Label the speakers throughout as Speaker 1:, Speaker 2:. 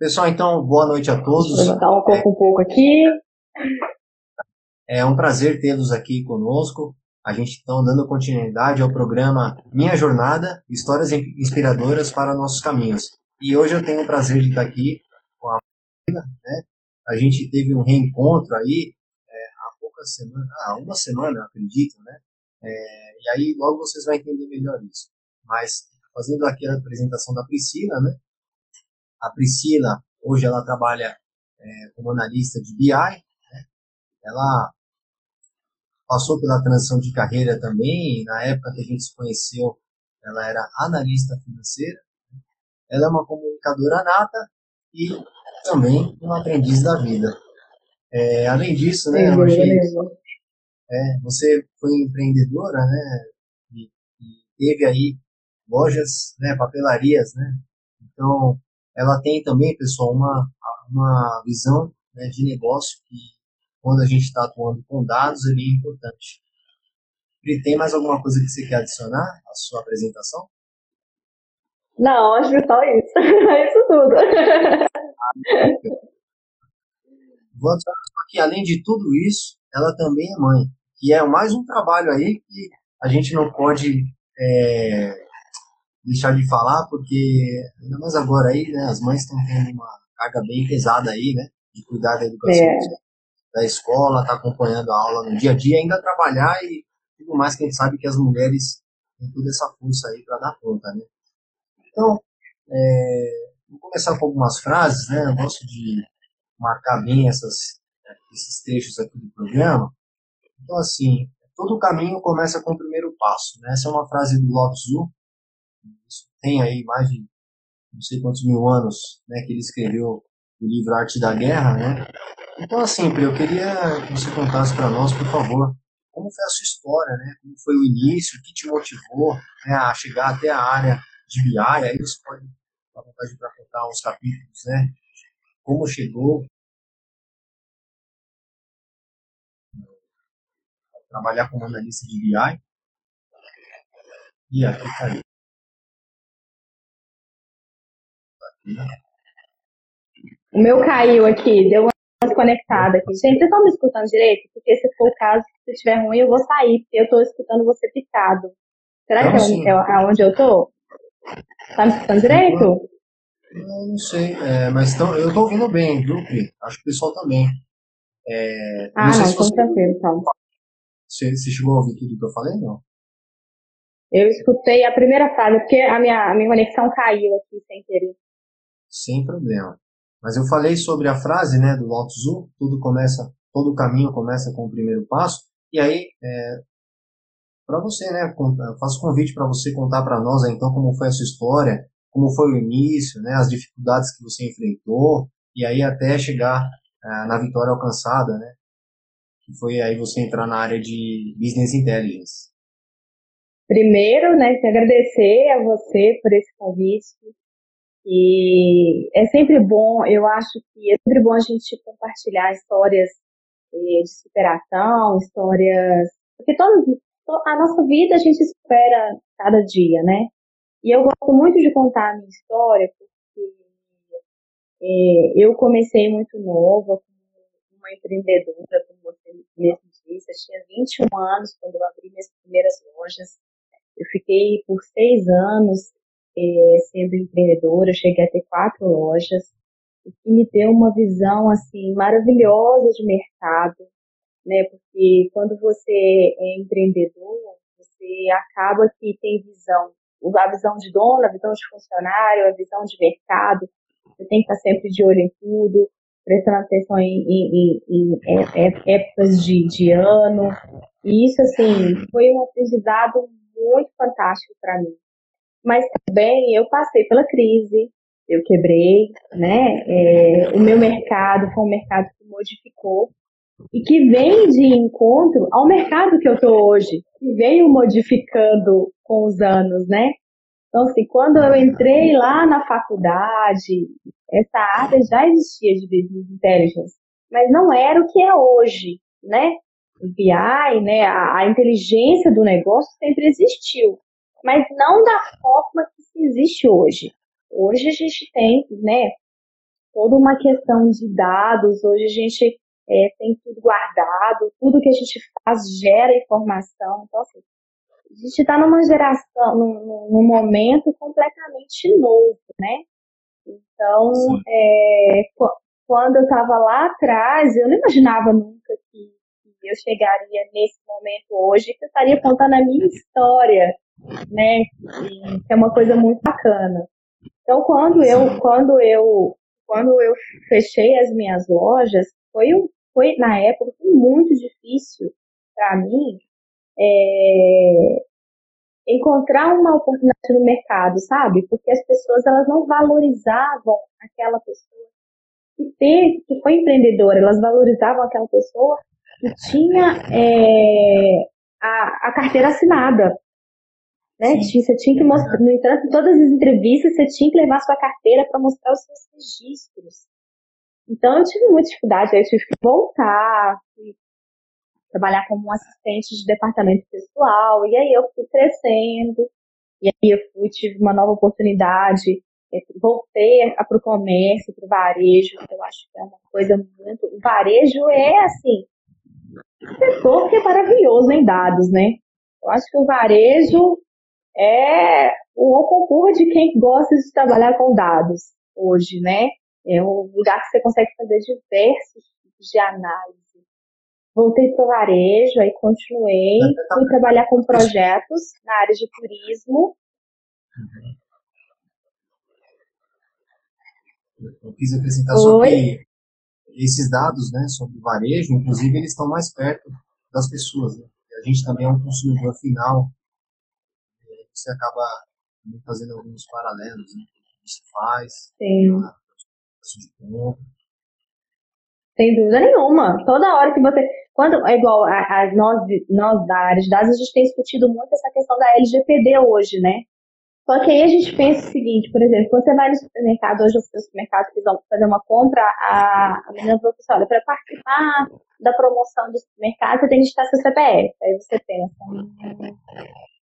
Speaker 1: Pessoal, então, boa noite a todos.
Speaker 2: Vou levantar um pouco, um pouco aqui.
Speaker 1: É um prazer tê-los aqui conosco. A gente está dando continuidade ao programa Minha Jornada, Histórias Inspiradoras para Nossos Caminhos. E hoje eu tenho o prazer de estar aqui com a Marina, né? A gente teve um reencontro aí é, há poucas semanas, ah, uma semana, acredito, né? É, e aí logo vocês vão entender melhor isso. Mas fazendo aqui a apresentação da Priscila, né? A Priscila, hoje ela trabalha é, como analista de BI, né? ela passou pela transição de carreira também, na época que a gente se conheceu, ela era analista financeira, né? ela é uma comunicadora nata e também uma aprendiz da vida. É, além disso, né, hoje, é, você foi empreendedora, né, e, e teve aí lojas, né, papelarias, né, então ela tem também, pessoal, uma, uma visão né, de negócio que, quando a gente está atuando com dados, ele é importante. E tem mais alguma coisa que você quer adicionar à sua apresentação?
Speaker 2: Não, acho que só isso. É isso tudo.
Speaker 1: Vou adicionar que, além de tudo isso, ela também é mãe. E é mais um trabalho aí que a gente não pode é, deixar de falar, porque ainda mais agora aí, né, as mães estão tendo uma carga bem pesada aí, né, de cuidar da educação é. da escola, tá acompanhando a aula no dia a dia, ainda trabalhar e tudo mais que a gente sabe que as mulheres têm toda essa força aí para dar conta, né. Então, é, vou começar com algumas frases, né, eu gosto de marcar bem essas, esses trechos aqui do programa. Então, assim, todo caminho começa com o primeiro passo, né, essa é uma frase do Lao Tzu, isso tem aí mais de não sei quantos mil anos né, que ele escreveu o livro Arte da Guerra, né? Então, assim, eu queria que você contasse para nós, por favor, como foi a sua história, né? Como foi o início, o que te motivou né, a chegar até a área de BI, aí você pode dar vontade para contar uns capítulos, né? Como chegou a trabalhar como analista de BI. E aqui caiu.
Speaker 2: O meu caiu aqui, deu uma desconectada aqui. Gente, vocês estão me escutando direito? Porque se for o caso, se estiver ruim, eu vou sair, porque eu estou escutando você picado. Será não, que é, é aonde eu tô? Tá me escutando direito?
Speaker 1: Eu não sei, é, mas tão, eu tô ouvindo bem, viu, Pri? Acho que o pessoal também.
Speaker 2: É, ah, não, não então tranquilo, então.
Speaker 1: Você, você chegou a ouvir tudo que eu falei, não?
Speaker 2: Eu escutei a primeira frase, porque a minha, a minha conexão caiu aqui sem querer
Speaker 1: sem problema. Mas eu falei sobre a frase né, do Lao Tzu, tudo começa, todo caminho começa com o primeiro passo, e aí, é, para você, né, faço convite para você contar para nós, então, como foi a sua história, como foi o início, né, as dificuldades que você enfrentou, e aí até chegar é, na vitória alcançada, né, que foi aí você entrar na área de Business Intelligence.
Speaker 2: Primeiro, né, agradecer a você por esse convite, e é sempre bom, eu acho que é sempre bom a gente compartilhar histórias eh, de superação, histórias. Porque todas, a nossa vida a gente espera cada dia, né? E eu gosto muito de contar a minha história, porque é, eu comecei muito nova, como uma empreendedora, como você mesmo disse. Eu tinha 21 anos quando eu abri minhas primeiras lojas. Eu fiquei por seis anos é, sendo empreendedora, eu cheguei a ter quatro lojas, o que me deu uma visão assim maravilhosa de mercado, né? Porque quando você é empreendedor, você acaba que tem visão, a visão de dono, a visão de funcionário, a visão de mercado. Você tem que estar sempre de olho em tudo, prestando atenção em, em, em, em épocas de, de ano. E isso, assim, foi um aprendizado muito fantástico para mim mas também eu passei pela crise, eu quebrei, né? É, o meu mercado foi um mercado que modificou e que vem de encontro ao mercado que eu estou hoje, que veio modificando com os anos, né? Então, assim, quando eu entrei lá na faculdade, essa área já existia de Business Intelligence, mas não era o que é hoje, né? O BI, né, a, a inteligência do negócio sempre existiu, mas não da forma que se existe hoje. Hoje a gente tem, né, toda uma questão de dados. Hoje a gente é, tem tudo guardado, tudo que a gente faz gera informação. Então, assim, a gente está numa geração, num, num, momento completamente novo, né? Então, é, quando eu estava lá atrás, eu não imaginava nunca que, que, eu chegaria nesse momento hoje, que eu estaria contando a minha história, né? E, que é uma coisa muito bacana. Então, quando eu, quando eu, quando eu fechei as minhas lojas, foi, um, foi na época foi muito difícil para mim é, encontrar uma oportunidade no mercado, sabe? Porque as pessoas elas não valorizavam aquela pessoa que teve, que foi empreendedora, elas valorizavam aquela pessoa que tinha é, a, a carteira assinada. Né? Você tinha que mostrar, no entanto, em todas as entrevistas você tinha que levar sua carteira para mostrar os seus registros. Então eu tive muita dificuldade, eu tive que voltar, fui trabalhar como um assistente de departamento pessoal, e aí eu fui crescendo, e aí eu fui, tive uma nova oportunidade, é, voltei para o comércio, para o varejo, que eu acho que é uma coisa muito. O varejo é assim, um setor que é maravilhoso em dados, né? Eu acho que o varejo é o concurso de quem gosta de trabalhar com dados hoje, né? É um lugar que você consegue fazer diversos tipos de análise voltei para o varejo, aí continuei, fui trabalhar com projetos na área de turismo.
Speaker 1: Eu quis acrescentar Oi. que esses dados né, sobre o varejo, inclusive, eles estão mais perto das pessoas. Né? A gente também é um consumidor final. Você acaba fazendo alguns paralelos né, gente faz.
Speaker 2: Sim. De compra. Sem dúvida nenhuma. Toda hora que você. Quando é igual a, a, nós, nós da área de dados, a gente tem discutido muito essa questão da LGPD hoje, né? Só que aí a gente pensa o seguinte, por exemplo, quando você vai no supermercado, hoje os supermercados que vão fazer uma compra, a, a menina falou assim, olha, para participar da promoção do supermercado, você tem que digitar seu CPF. Aí você pensa, hum,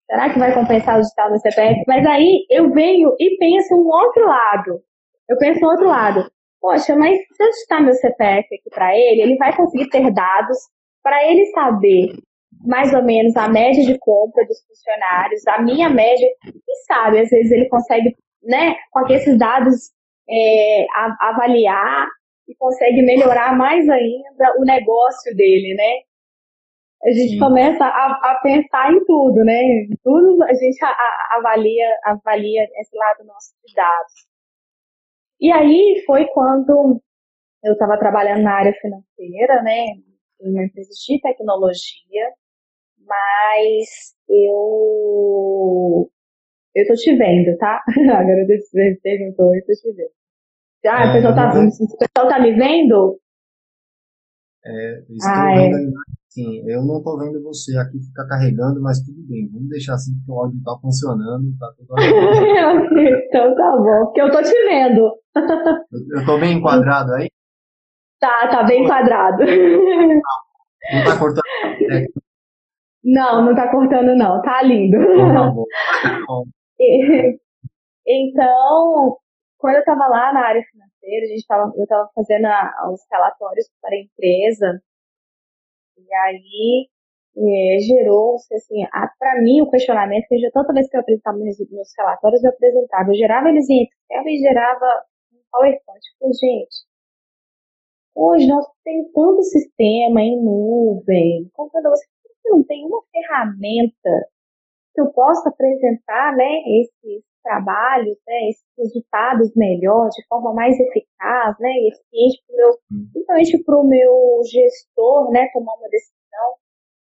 Speaker 2: será que vai compensar o digitar meu CPF? Mas aí eu venho e penso um outro lado. Eu penso um outro lado poxa, mas se eu digitar meu CPF aqui para ele, ele vai conseguir ter dados para ele saber mais ou menos a média de compra dos funcionários, a minha média, e sabe, às vezes ele consegue, né, com esses dados, é, avaliar e consegue melhorar mais ainda o negócio dele, né? A gente Sim. começa a, a, pensar em tudo, né? Tudo a gente a, avalia, avalia esse lado nosso de dados. E aí foi quando eu estava trabalhando na área financeira, né, em uma empresa de tecnologia, mas eu eu tô te vendo, tá? Agora você perguntou, eu tô te vendo. Ah, é, o, pessoal tá, o pessoal tá me vendo?
Speaker 1: É, estou ah, vendo é. Sim, eu não tô vendo você aqui ficar carregando, mas tudo bem. Vamos deixar assim que o áudio tá funcionando, tá tudo
Speaker 2: Então tá bom, porque eu tô te vendo.
Speaker 1: eu, tô bem enquadrado aí?
Speaker 2: Tá, tá bem enquadrado.
Speaker 1: Não tá cortando?
Speaker 2: Não, não tá cortando não, tá lindo. Então, tá bom. Tá então, quando eu estava lá na área financeira, a gente tava, eu estava fazendo a, os relatórios para a empresa, e aí é, gerou-se, assim, para mim, o questionamento, que já toda vez que eu apresentava meus, meus relatórios, eu apresentava, eu gerava eles em Excel e gerava um PowerPoint. Eu falei, gente, hoje nós temos tanto sistema em nuvem, computador, você não tem uma ferramenta que eu possa apresentar, né, esses trabalhos, né, esses resultados melhor, de forma mais eficaz, né, e eficiente para o meu, principalmente para o meu gestor, né, tomar uma decisão.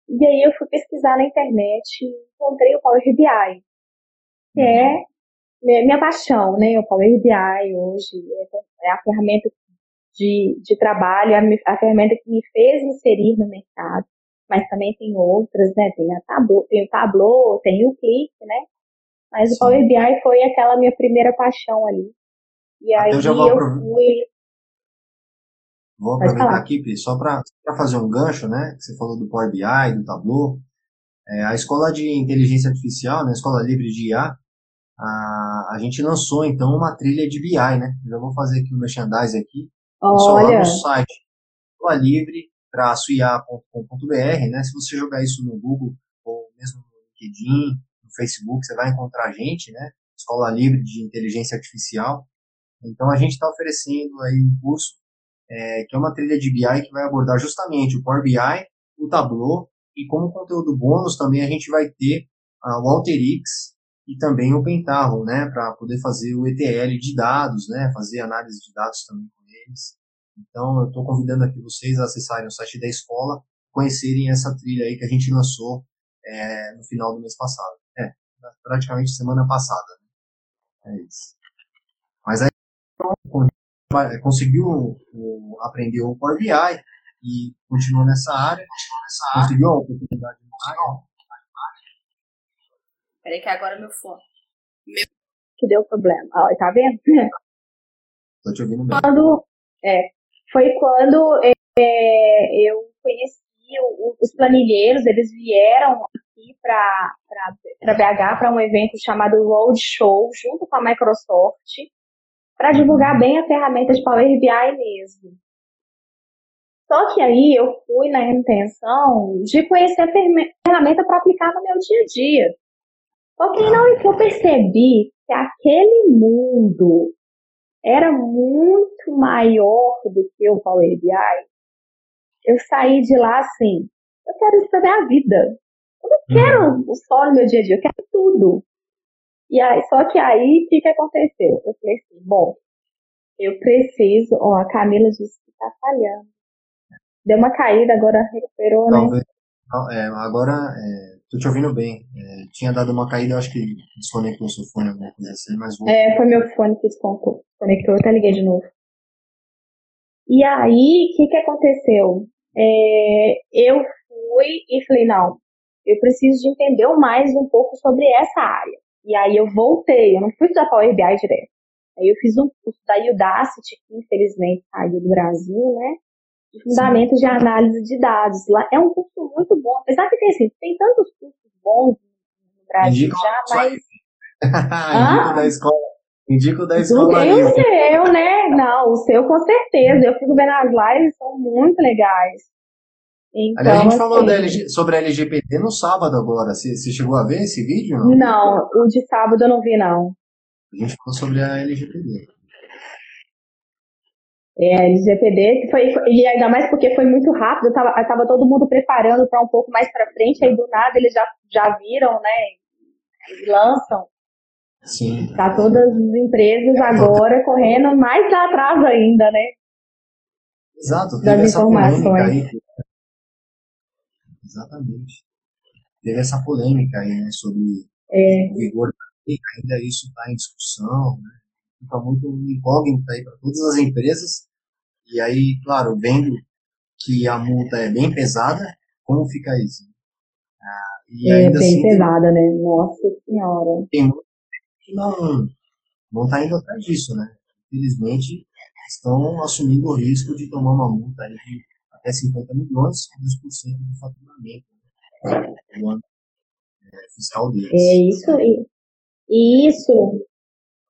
Speaker 2: E aí eu fui pesquisar na internet e encontrei o Power BI, que é minha paixão, né, o Power BI hoje é, é a ferramenta de, de trabalho, a, a ferramenta que me fez inserir no mercado mas também tem outras, né? Tem a Tableau, tem o Tableau, tem o Click, né? Mas Sim. o Power BI foi aquela minha primeira paixão ali. E aí eu, já vou eu fui.
Speaker 1: Vou aproveitar aqui, Pi, só para fazer um gancho, né? Você falou do Power BI, do Tableau. É, a escola de inteligência artificial, né, a escola livre de IA, a, a gente lançou então uma trilha de BI, né? já vou fazer aqui o merchandising aqui.
Speaker 2: Olha.
Speaker 1: Lá no site livre-ia.com.br, né? Se você jogar isso no Google ou mesmo no LinkedIn, Facebook, você vai encontrar a gente, né? Escola Livre de Inteligência Artificial. Então a gente está oferecendo aí um curso é, que é uma trilha de BI que vai abordar justamente o Power BI, o Tableau e como conteúdo bônus também a gente vai ter uh, o Alteryx e também o Pentaho, né, para poder fazer o ETL de dados, né, fazer análise de dados também com eles. Então eu estou convidando aqui vocês a acessarem o site da escola, conhecerem essa trilha aí que a gente lançou é, no final do mês passado. É, praticamente semana passada. É isso. Mas aí conseguiu aprender o Power BI e continuou nessa área, conseguiu a oportunidade área.
Speaker 3: Peraí que agora meu fone. Meu...
Speaker 2: Que deu problema. Ó, tá vendo?
Speaker 1: Tô te ouvindo bem.
Speaker 2: Quando, é, foi quando é, eu conheci os planilheiros, eles vieram aqui para BH para um evento chamado Roadshow, junto com a Microsoft, para divulgar bem a ferramenta de Power BI mesmo. Só que aí eu fui na intenção de conhecer a ferramenta para aplicar no meu dia a dia. Só que na hora que eu percebi que aquele mundo era muito maior do que o Power BI, eu saí de lá assim, eu quero isso pra minha vida. Eu não quero uhum. só no meu dia a dia, eu quero tudo. E aí, só que aí, o que, que aconteceu? Eu falei assim, bom, eu preciso, ó, a Camila disse que tá falhando. Deu uma caída, agora recuperou, né? Talvez,
Speaker 1: né? É, agora, é, tô te ouvindo bem. É, tinha dado uma caída, eu acho que desconectou o seu fone, alguma coisa assim, mas vou...
Speaker 2: É, foi meu fone que desconectou, eu até liguei de novo. E aí, o que que aconteceu? É, eu fui e falei, não, eu preciso de entender mais um pouco sobre essa área. E aí eu voltei, eu não fui estudar Power BI direto. Aí eu fiz um curso da Udacity, que infelizmente saiu do Brasil, né? De fundamentos de análise de dados. Lá é um curso muito bom, apesar de ter assim, tem tantos cursos bons no Brasil Indico já, mas.
Speaker 1: Indico da escola. Indico da escola.
Speaker 2: Tem o seu, né? Não, o seu com certeza. Eu fico vendo as lives, são muito legais.
Speaker 1: Então, Aliás, a gente assim, falou LG, sobre a LGPD no sábado agora. Você, você chegou a ver esse vídeo?
Speaker 2: Não? não, o de sábado eu não vi, não.
Speaker 1: A gente falou sobre a LGPD.
Speaker 2: É, a LGPD, que foi, e ainda mais porque foi muito rápido, tava, tava todo mundo preparando para um pouco mais para frente, aí do nada eles já, já viram, né, e lançam.
Speaker 1: Sim.
Speaker 2: Tá todas as empresas agora correndo mais atrás ainda, né?
Speaker 1: Exato, das informações. Aí, Exatamente. Teve essa polêmica aí, né, sobre é. o vigor da lei, ainda isso está em discussão, né? Fica muito incógnito aí para todas as empresas. E aí, claro, vendo que a multa é bem pesada, como fica isso?
Speaker 2: Ah, e é bem assim, pesada, né? Nossa Senhora.
Speaker 1: Tem que não não está indo atrás disso, né? Infelizmente, estão assumindo o risco de tomar uma multa aí de até 50 milhões, 2% do faturamento né, do ano é, fiscal deles.
Speaker 2: É isso, e isso,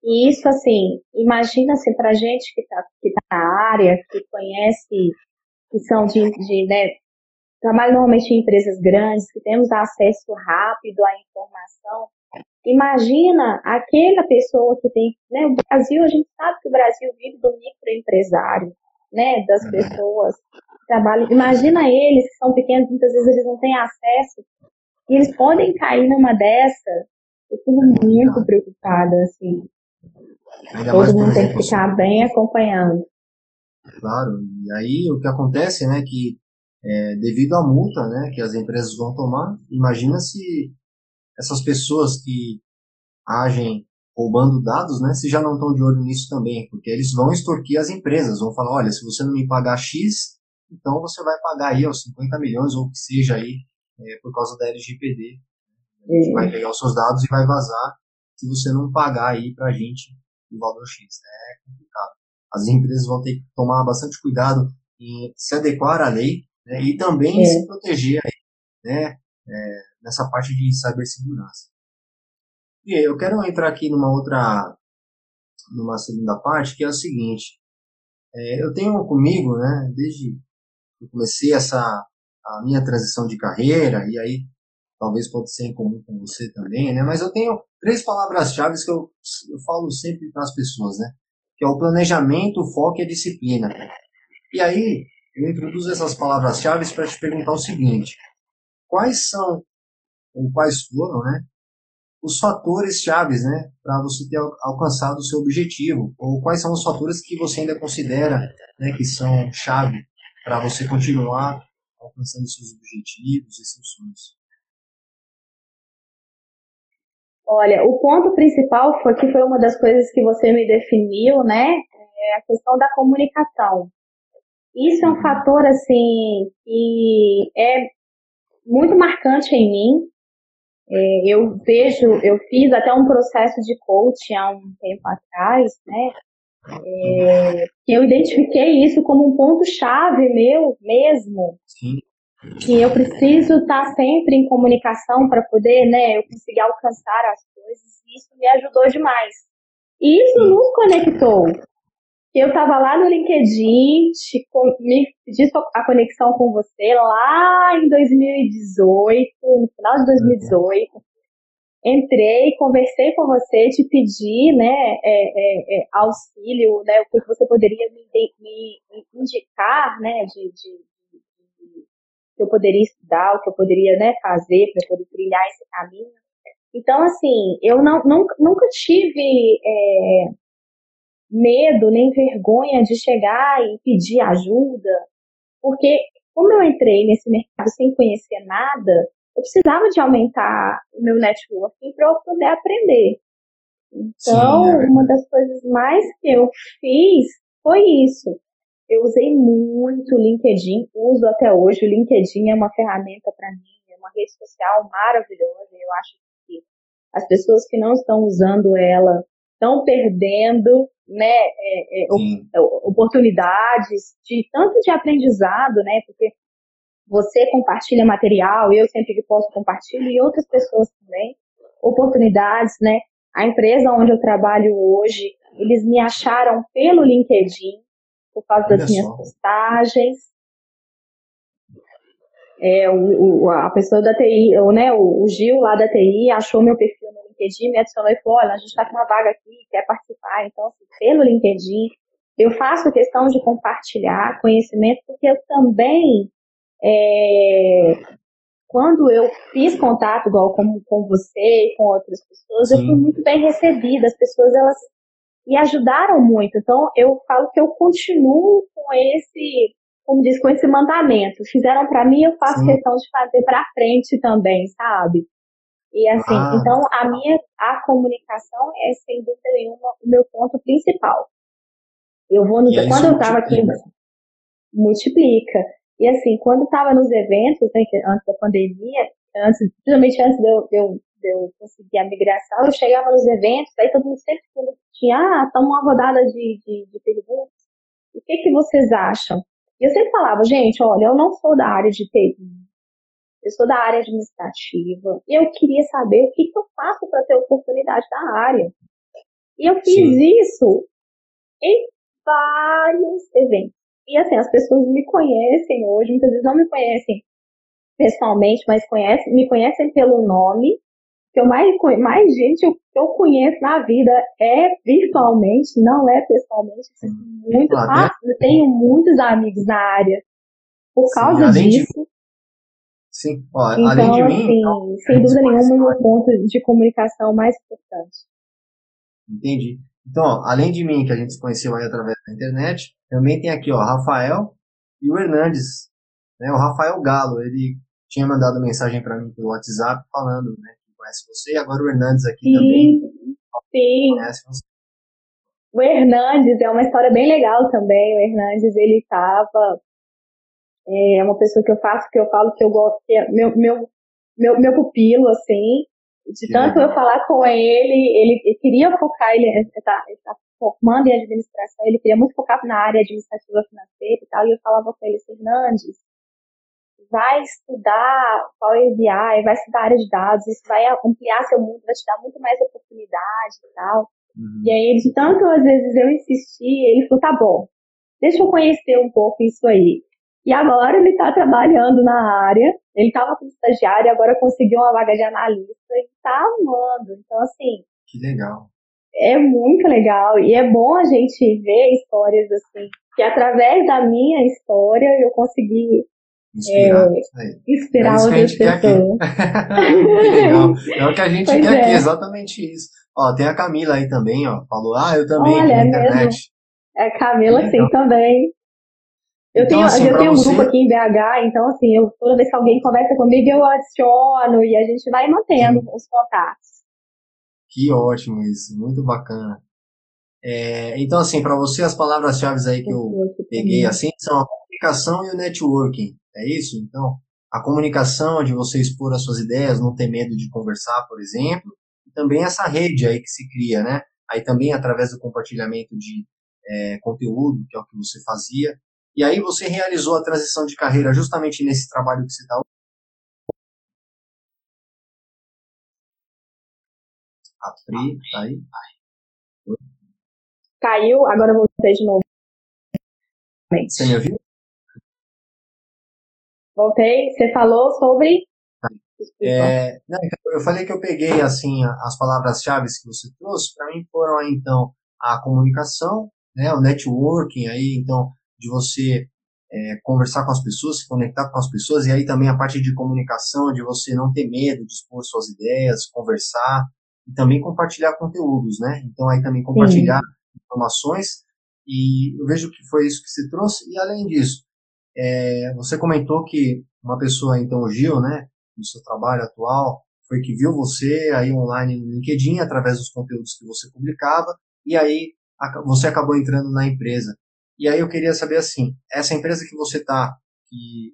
Speaker 2: isso assim, imagina assim, para gente que está que tá na área, que conhece, que são de, de né, trabalha normalmente em empresas grandes, que temos acesso rápido à informação, Imagina aquela pessoa que tem, né, o Brasil, a gente sabe que o Brasil vive do microempresário, né, das uhum. pessoas trabalham. Imagina eles que são pequenos, muitas vezes eles não têm acesso e eles podem cair numa dessa. Eu fico muito preocupada, assim. Ainda Todo mundo tem que ficar bem acompanhando.
Speaker 1: Claro, e aí o que acontece, né, que é, devido à multa, né, que as empresas vão tomar, imagina se essas pessoas que agem roubando dados, né, se já não estão de olho nisso também, porque eles vão extorquir as empresas, vão falar, olha, se você não me pagar X, então você vai pagar aí os 50 milhões ou o que seja aí é, por causa da LGPD. A gente vai pegar os seus dados e vai vazar se você não pagar aí pra gente o valor X. É complicado. As empresas vão ter que tomar bastante cuidado em se adequar à lei né, e também é. se proteger aí, né, é, nessa parte de cibersegurança. E eu quero entrar aqui numa outra, numa segunda parte, que é o seguinte. É, eu tenho comigo, né, desde eu comecei essa, a minha transição de carreira, e aí talvez pode ser em comum com você também, né, mas eu tenho três palavras-chave que eu, eu falo sempre para as pessoas, né, que é o planejamento, o foco e a disciplina. E aí, eu introduzo essas palavras-chave para te perguntar o seguinte: quais são, ou quais foram, né, os fatores chaves, né, para você ter alcançado o seu objetivo, ou quais são os fatores que você ainda considera, né, que são chave para você continuar alcançando seus objetivos e seus sonhos?
Speaker 2: Olha, o ponto principal foi que foi uma das coisas que você me definiu, né? É a questão da comunicação. Isso é um fator assim que é muito marcante em mim. É, eu vejo, eu fiz até um processo de coaching há um tempo atrás, né? É, eu identifiquei isso como um ponto chave meu mesmo. Sim. Que eu preciso estar sempre em comunicação para poder, né, eu conseguir alcançar as coisas. E isso me ajudou demais. E isso nos conectou eu estava lá no LinkedIn, te, me pedi a conexão com você lá em 2018, no final de 2018. Entrei, conversei com você, te pedi, né, é, é, é, auxílio, né, o que você poderia me, me, me indicar, né, de, de, de, de, que eu poderia estudar, o que eu poderia, né, fazer para poder trilhar esse caminho. Então, assim, eu não, nunca, nunca tive é, medo nem vergonha de chegar e pedir ajuda, porque como eu entrei nesse mercado sem conhecer nada, eu precisava de aumentar o meu networking para eu poder aprender. Então, Sim, é uma das coisas mais que eu fiz foi isso. Eu usei muito o LinkedIn, uso até hoje. O LinkedIn é uma ferramenta para mim, é uma rede social maravilhosa. Eu acho que as pessoas que não estão usando ela estão perdendo né, é, é, é oportunidades de tanto de aprendizado, né, porque você compartilha material, eu sempre que posso compartilho e outras pessoas também, oportunidades, né, a empresa onde eu trabalho hoje, eles me acharam pelo LinkedIn, por causa Olha das minhas só. postagens, é, o, o, a pessoa da TI, ou, né, o, o Gil lá da TI achou meu perfil no LinkedIn, me adicionou e falou, olha, a gente está com uma vaga aqui, quer participar. Então, assim, pelo LinkedIn, eu faço questão de compartilhar conhecimento, porque eu também, é, quando eu fiz contato, igual com, com você e com outras pessoas, Sim. eu fui muito bem recebida. As pessoas, elas me ajudaram muito. Então, eu falo que eu continuo com esse, como diz, com esse mandamento. Fizeram para mim, eu faço Sim. questão de fazer para frente também, sabe? E assim, ah. então a minha a comunicação é sem dúvida nenhuma o meu ponto principal. Eu vou no, quando eu estava aqui multiplica. E assim, quando estava nos eventos, né, antes da pandemia, antes, principalmente antes de eu, de, eu, de eu conseguir a migração, eu chegava nos eventos, aí todo mundo sempre tinha, ah, toma uma rodada de, de, de perguntas. O que que vocês acham? E eu sempre falava, gente, olha, eu não sou da área de TI, eu sou da área administrativa e eu queria saber o que, que eu faço para ter oportunidade na área. E eu fiz Sim. isso em vários eventos. E assim, as pessoas me conhecem hoje, muitas vezes não me conhecem pessoalmente, mas conhecem, me conhecem pelo nome. Que eu mais, mais gente que eu conheço na vida é virtualmente, não é pessoalmente. Muito fácil. Eu tenho muitos amigos na área por causa Sim, disso.
Speaker 1: Sim, ó, então, além de mim. Assim,
Speaker 2: então, sem dúvida nenhuma, é o ponto de comunicação mais importante.
Speaker 1: Entendi. Então, ó, além de mim, que a gente se conheceu aí através da internet, também tem aqui, ó, Rafael e o Hernandes. Né? O Rafael Galo, ele tinha mandado mensagem para mim pelo WhatsApp falando né, que conhece você, e agora o Hernandes aqui
Speaker 2: sim,
Speaker 1: também.
Speaker 2: Sim. Conhece você. O Hernandes é uma história bem legal também. O Hernandes, ele estava é uma pessoa que eu faço, que eu falo que eu gosto, que é meu, meu, meu, meu pupilo, assim. De tanto eu falar com ele, ele, queria focar, ele está tá formando em administração, ele queria muito focar na área administrativa financeira e tal, e eu falava com ele, Fernandes, vai estudar Power BI, vai estudar área de dados, isso vai ampliar seu mundo, vai te dar muito mais oportunidade e tal. Uhum. E aí, de tanto às vezes eu insisti, ele falou, tá bom, deixa eu conhecer um pouco isso aí. E agora ele está trabalhando na área, ele estava como estagiário, agora conseguiu uma vaga de analista e está amando. Então, assim.
Speaker 1: Que legal.
Speaker 2: É muito legal. E é bom a gente ver histórias assim, que através da minha história eu consegui
Speaker 1: Inspirar,
Speaker 2: é, inspirar é outras pessoas.
Speaker 1: legal. É o que a gente pois quer é. aqui, exatamente isso. Ó, tem a Camila aí também, ó. Falou, ah, eu também
Speaker 2: Olha, na é internet. Mesmo. É Camila, sim, também. Eu então, tenho, assim, eu tenho um você... grupo aqui em BH, então assim, eu, toda vez que alguém conversa comigo, eu adiciono e a gente vai mantendo Sim. os contatos.
Speaker 1: Que ótimo isso, muito bacana. É, então, assim, para você, as palavras-chave aí que eu peguei assim são a comunicação e o networking, é isso? Então, a comunicação de você expor as suas ideias, não ter medo de conversar, por exemplo, e também essa rede aí que se cria, né? Aí também através do compartilhamento de é, conteúdo, que é o que você fazia, e aí você realizou a transição de carreira justamente nesse trabalho que você está A Pri, tá aí?
Speaker 2: Caiu, agora eu voltei de novo.
Speaker 1: Você me ouviu?
Speaker 2: Voltei, você falou sobre.
Speaker 1: É, não, eu falei que eu peguei assim as palavras-chave que você trouxe, para mim foram então a comunicação, né, o networking aí, então de você é, conversar com as pessoas, se conectar com as pessoas, e aí também a parte de comunicação, de você não ter medo de expor suas ideias, conversar, e também compartilhar conteúdos, né? Então aí também compartilhar Sim. informações, e eu vejo que foi isso que você trouxe, e além disso, é, você comentou que uma pessoa, então o Gil, né, no seu trabalho atual, foi que viu você aí online no LinkedIn, através dos conteúdos que você publicava, e aí você acabou entrando na empresa. E aí eu queria saber assim, essa empresa que você está, que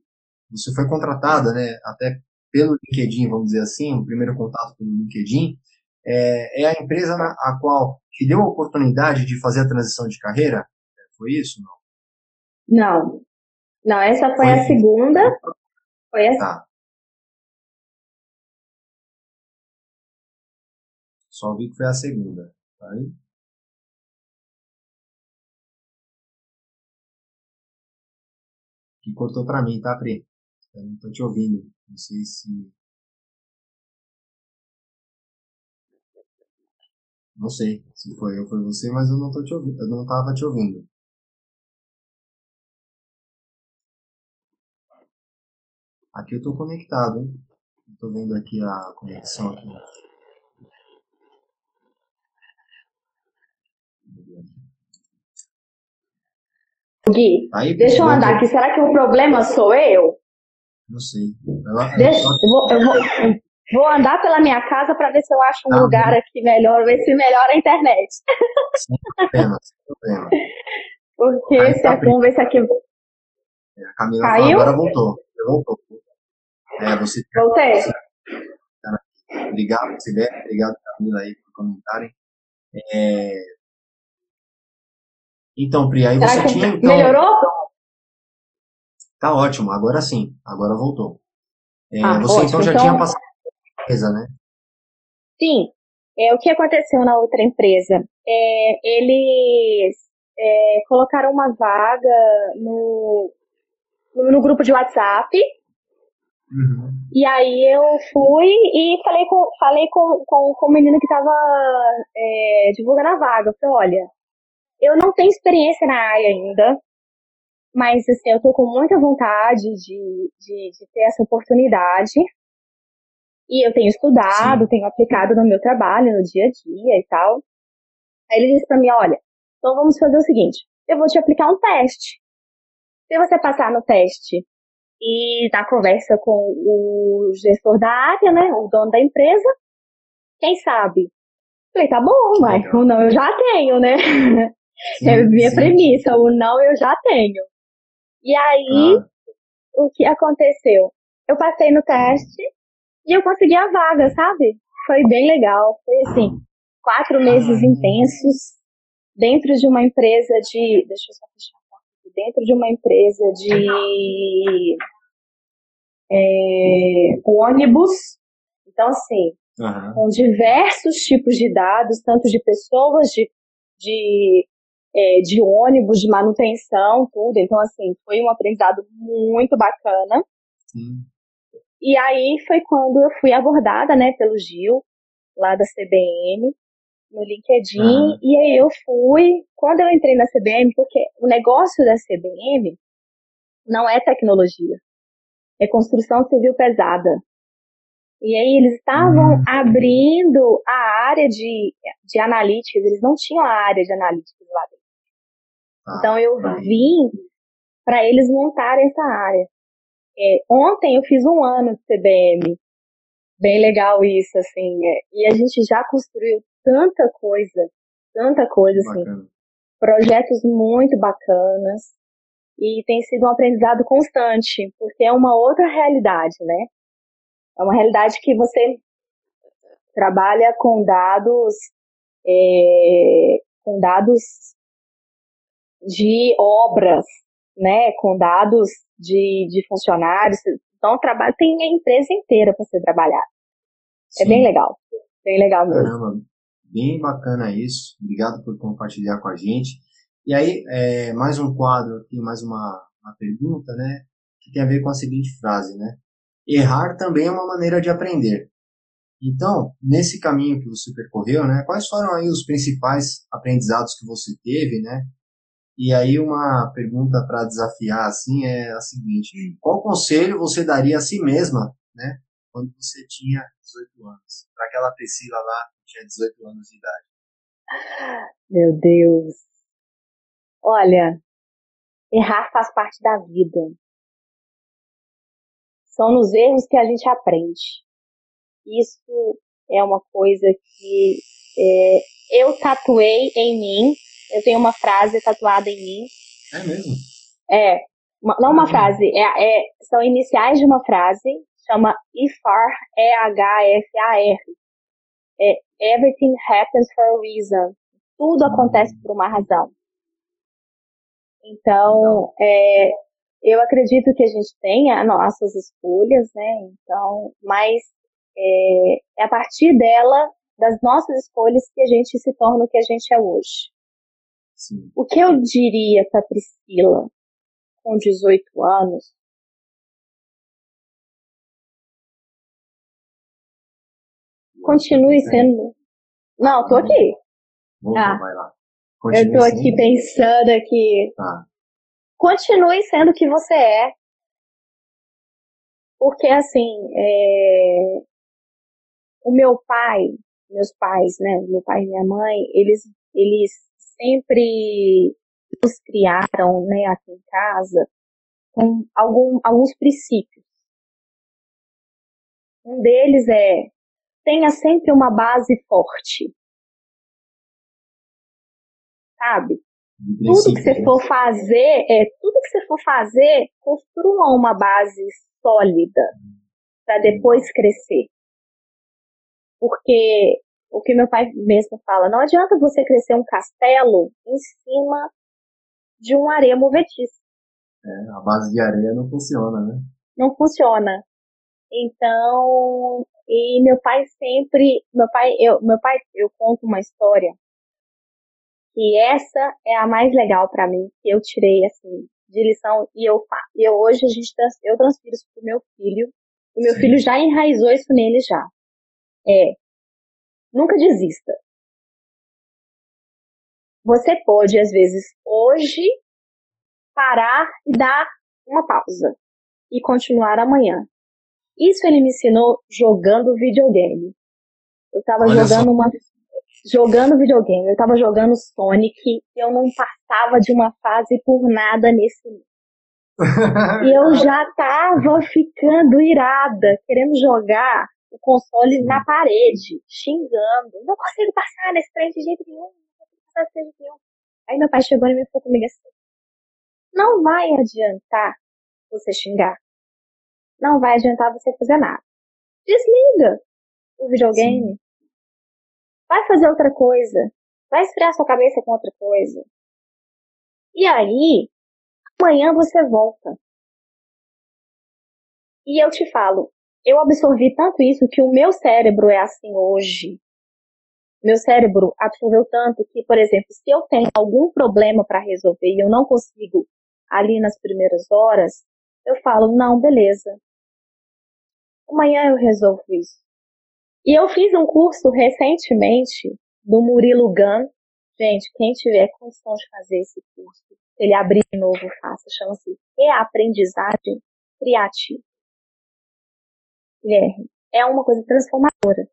Speaker 1: você foi contratada, né, até pelo LinkedIn, vamos dizer assim, o primeiro contato pelo LinkedIn, é, é a empresa na, a qual te deu a oportunidade de fazer a transição de carreira? Foi isso, não?
Speaker 2: Não. Não, essa foi, foi a segunda. Foi essa. Tá.
Speaker 1: Só vi que foi a segunda. Tá aí? Que cortou para mim, tá, Pri? Eu não tô te ouvindo. Não sei se. Não sei se foi eu ou foi você, mas eu não tô te ouvindo. Eu não tava te ouvindo. Aqui eu tô conectado, hein? tô vendo aqui a conexão aqui.
Speaker 2: Gui, Aí, deixa eu andar aqui. Será que o problema sou eu?
Speaker 1: Não sei.
Speaker 2: deixa, eu, vou, eu vou, vou, andar pela minha casa para ver se eu acho um tá lugar bem. aqui melhor, ver se melhora a internet.
Speaker 1: Sem problema, sem problema.
Speaker 2: Porque Aí, se tá é, vamos ver se aqui.
Speaker 1: É, a Camila Caiu? agora voltou. Voltou. É, você,
Speaker 2: Voltei.
Speaker 1: Você, obrigado, Sibé. Obrigado, Camila, aí, por comentarem. É, então, Pri, aí você tinha. Então...
Speaker 2: Melhorou?
Speaker 1: Tá ótimo, agora sim, agora voltou. É, ah, você ótimo. então já então... tinha passado empresa, né?
Speaker 2: Sim. É, o que aconteceu na outra empresa? É, eles é, colocaram uma vaga no, no, no grupo de WhatsApp. Uhum. E aí eu fui e falei com, falei com, com, com o menino que estava é, divulgando a vaga. Eu falei, olha, eu não tenho experiência na área ainda, mas assim, eu tô com muita vontade de, de, de ter essa oportunidade. E eu tenho estudado, Sim. tenho aplicado no meu trabalho, no dia a dia e tal. Aí ele disse para mim, olha, então vamos fazer o seguinte, eu vou te aplicar um teste. Se você passar no teste e na conversa com o gestor da área, né, o dono da empresa, quem sabe? Falei, tá bom, mas não eu já tenho, né? Sim, é a minha sim. premissa, o não eu já tenho. E aí, ah. o que aconteceu? Eu passei no teste e eu consegui a vaga, sabe? Foi bem legal. Foi assim, quatro meses ah. intensos dentro de uma empresa de. Deixa eu só fechar a porta aqui. Dentro de uma empresa de. é, ônibus. Então, assim, com diversos tipos de dados, tanto de pessoas, de, de, é, de ônibus, de manutenção, tudo. Então, assim, foi um aprendizado muito bacana.
Speaker 1: Sim.
Speaker 2: E aí foi quando eu fui abordada, né, pelo Gil, lá da CBN, no LinkedIn.
Speaker 1: Aham.
Speaker 2: E aí eu fui, quando eu entrei na CBN, porque o negócio da CBN não é tecnologia, é construção civil pesada. E aí eles estavam
Speaker 1: Hum.
Speaker 2: abrindo a área de, de analíticas, eles não tinham a área de analíticas lá dentro.
Speaker 1: Tá.
Speaker 2: Então eu
Speaker 1: Tá.
Speaker 2: vim para eles montarem essa área. É, ontem eu fiz um ano de CBM. Bem legal isso, assim. é, e a gente já construiu tanta coisa, tanta coisa, assim.
Speaker 1: Bacana.
Speaker 2: Projetos muito bacanas. E tem sido um aprendizado constante, porque é uma outra realidade, né? É uma realidade que você trabalha com dados, é, com dados de obras, né? Com dados de, de funcionários. Então, trabalho tem a empresa inteira para ser trabalhada. É bem legal. Bem legal mesmo.
Speaker 1: Caramba, bem bacana isso. Obrigado por compartilhar com a gente. E aí, é, mais um quadro aqui, mais uma, uma pergunta, né? Que tem a ver com a seguinte frase, né? Errar também é uma maneira de aprender. Então, nesse caminho que você percorreu, né? Quais foram aí os principais aprendizados que você teve, né? E aí uma pergunta para desafiar assim é a seguinte: qual conselho você daria a si mesma, né? Quando você tinha 18 anos, para aquela Priscila lá que tinha 18 anos de idade.
Speaker 2: Meu Deus. Olha, errar faz parte da vida. São nos erros que a gente aprende. Isso é uma coisa que é, eu tatuei em mim. Eu tenho uma frase tatuada em mim.
Speaker 1: É mesmo?
Speaker 2: É, uma- não uma frase, é, é- são iniciais de uma frase, chama IFAR, E-H-F-A-R. É, Everything happens for a reason. Tudo acontece por uma razão. Então, é, eu acredito que a gente tenha nossas escolhas, né? Então, mas é, é a partir dela, das nossas escolhas, que a gente se torna o que a gente é hoje.
Speaker 1: Sim.
Speaker 2: O que eu diria para Priscila com 18 anos? Continue sendo. Não, tô aqui.
Speaker 1: Vou,
Speaker 2: Ah.
Speaker 1: vai lá.
Speaker 2: Eu tô
Speaker 1: sendo-
Speaker 2: aqui pensando aqui.
Speaker 1: Tá.
Speaker 2: Continue sendo o que você é. Porque assim, é, o meu pai, meus pais, né? Meu pai e minha mãe, eles, eles sempre nos criaram, né, aqui em casa, com algum, alguns princípios. Um deles é tenha sempre uma base forte. Sabe? Tudo que você for fazer, é, tudo que você for fazer, construa uma base sólida para depois crescer. Porque o que meu pai mesmo fala, não adianta você crescer um castelo em cima de uma areia movediça.
Speaker 1: É, a base de areia não funciona, né?
Speaker 2: Não funciona. Então, e meu pai sempre, meu pai, eu, meu pai, eu conto uma história que essa é a mais legal para mim, que eu tirei assim de lição e eu e eu hoje a gente eu transfiro isso pro meu filho. O meu
Speaker 1: Sim.
Speaker 2: filho já enraizou isso nele já. É, nunca desista. Você pode às vezes hoje parar e dar uma pausa e continuar amanhã. Isso ele me ensinou jogando videogame. Eu tava
Speaker 1: Olha só.
Speaker 2: jogando uma jogando videogame, eu tava jogando Sonic e eu não passava de uma fase por nada nesse e eu já tava ficando irada, querendo jogar o console na parede, xingando. Não consigo passar nesse trem de jeito nenhum, não consigo passar desse jeito nenhum. Aí meu pai chegou e me falou comigo assim: Não vai adiantar você xingar. Não vai adiantar você fazer nada. Desliga o videogame. Vai fazer outra coisa. Vai esfriar sua cabeça com outra coisa. E aí, amanhã você volta. E eu te falo, eu absorvi tanto isso que o meu cérebro é assim hoje. Meu cérebro absorveu tanto que, por exemplo, se eu tenho algum problema para resolver e eu não consigo ali nas primeiras horas, eu falo, não, beleza. Amanhã eu resolvo isso. E eu fiz um curso recentemente do Murilo Gun. Gente, quem tiver condição de fazer esse curso, se ele abrir de novo, faça. Chama-se Reaprendizagem Criativa. Guilherme, é uma coisa transformadora.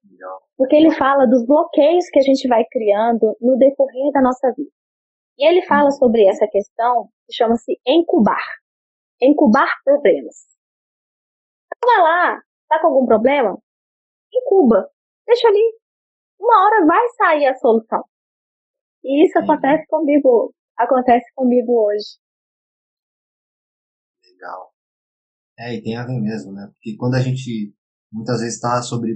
Speaker 2: Porque ele fala dos bloqueios que a gente vai criando no decorrer da nossa vida. E ele fala sobre essa questão que chama-se encubar. Encubar problemas. Então vai lá, tá com algum problema? Incuba. Deixa ali. Uma hora vai sair a solução. E isso acontece comigo, acontece comigo hoje.
Speaker 1: Legal. É, e tem a ver mesmo, né? Porque quando a gente muitas vezes está sob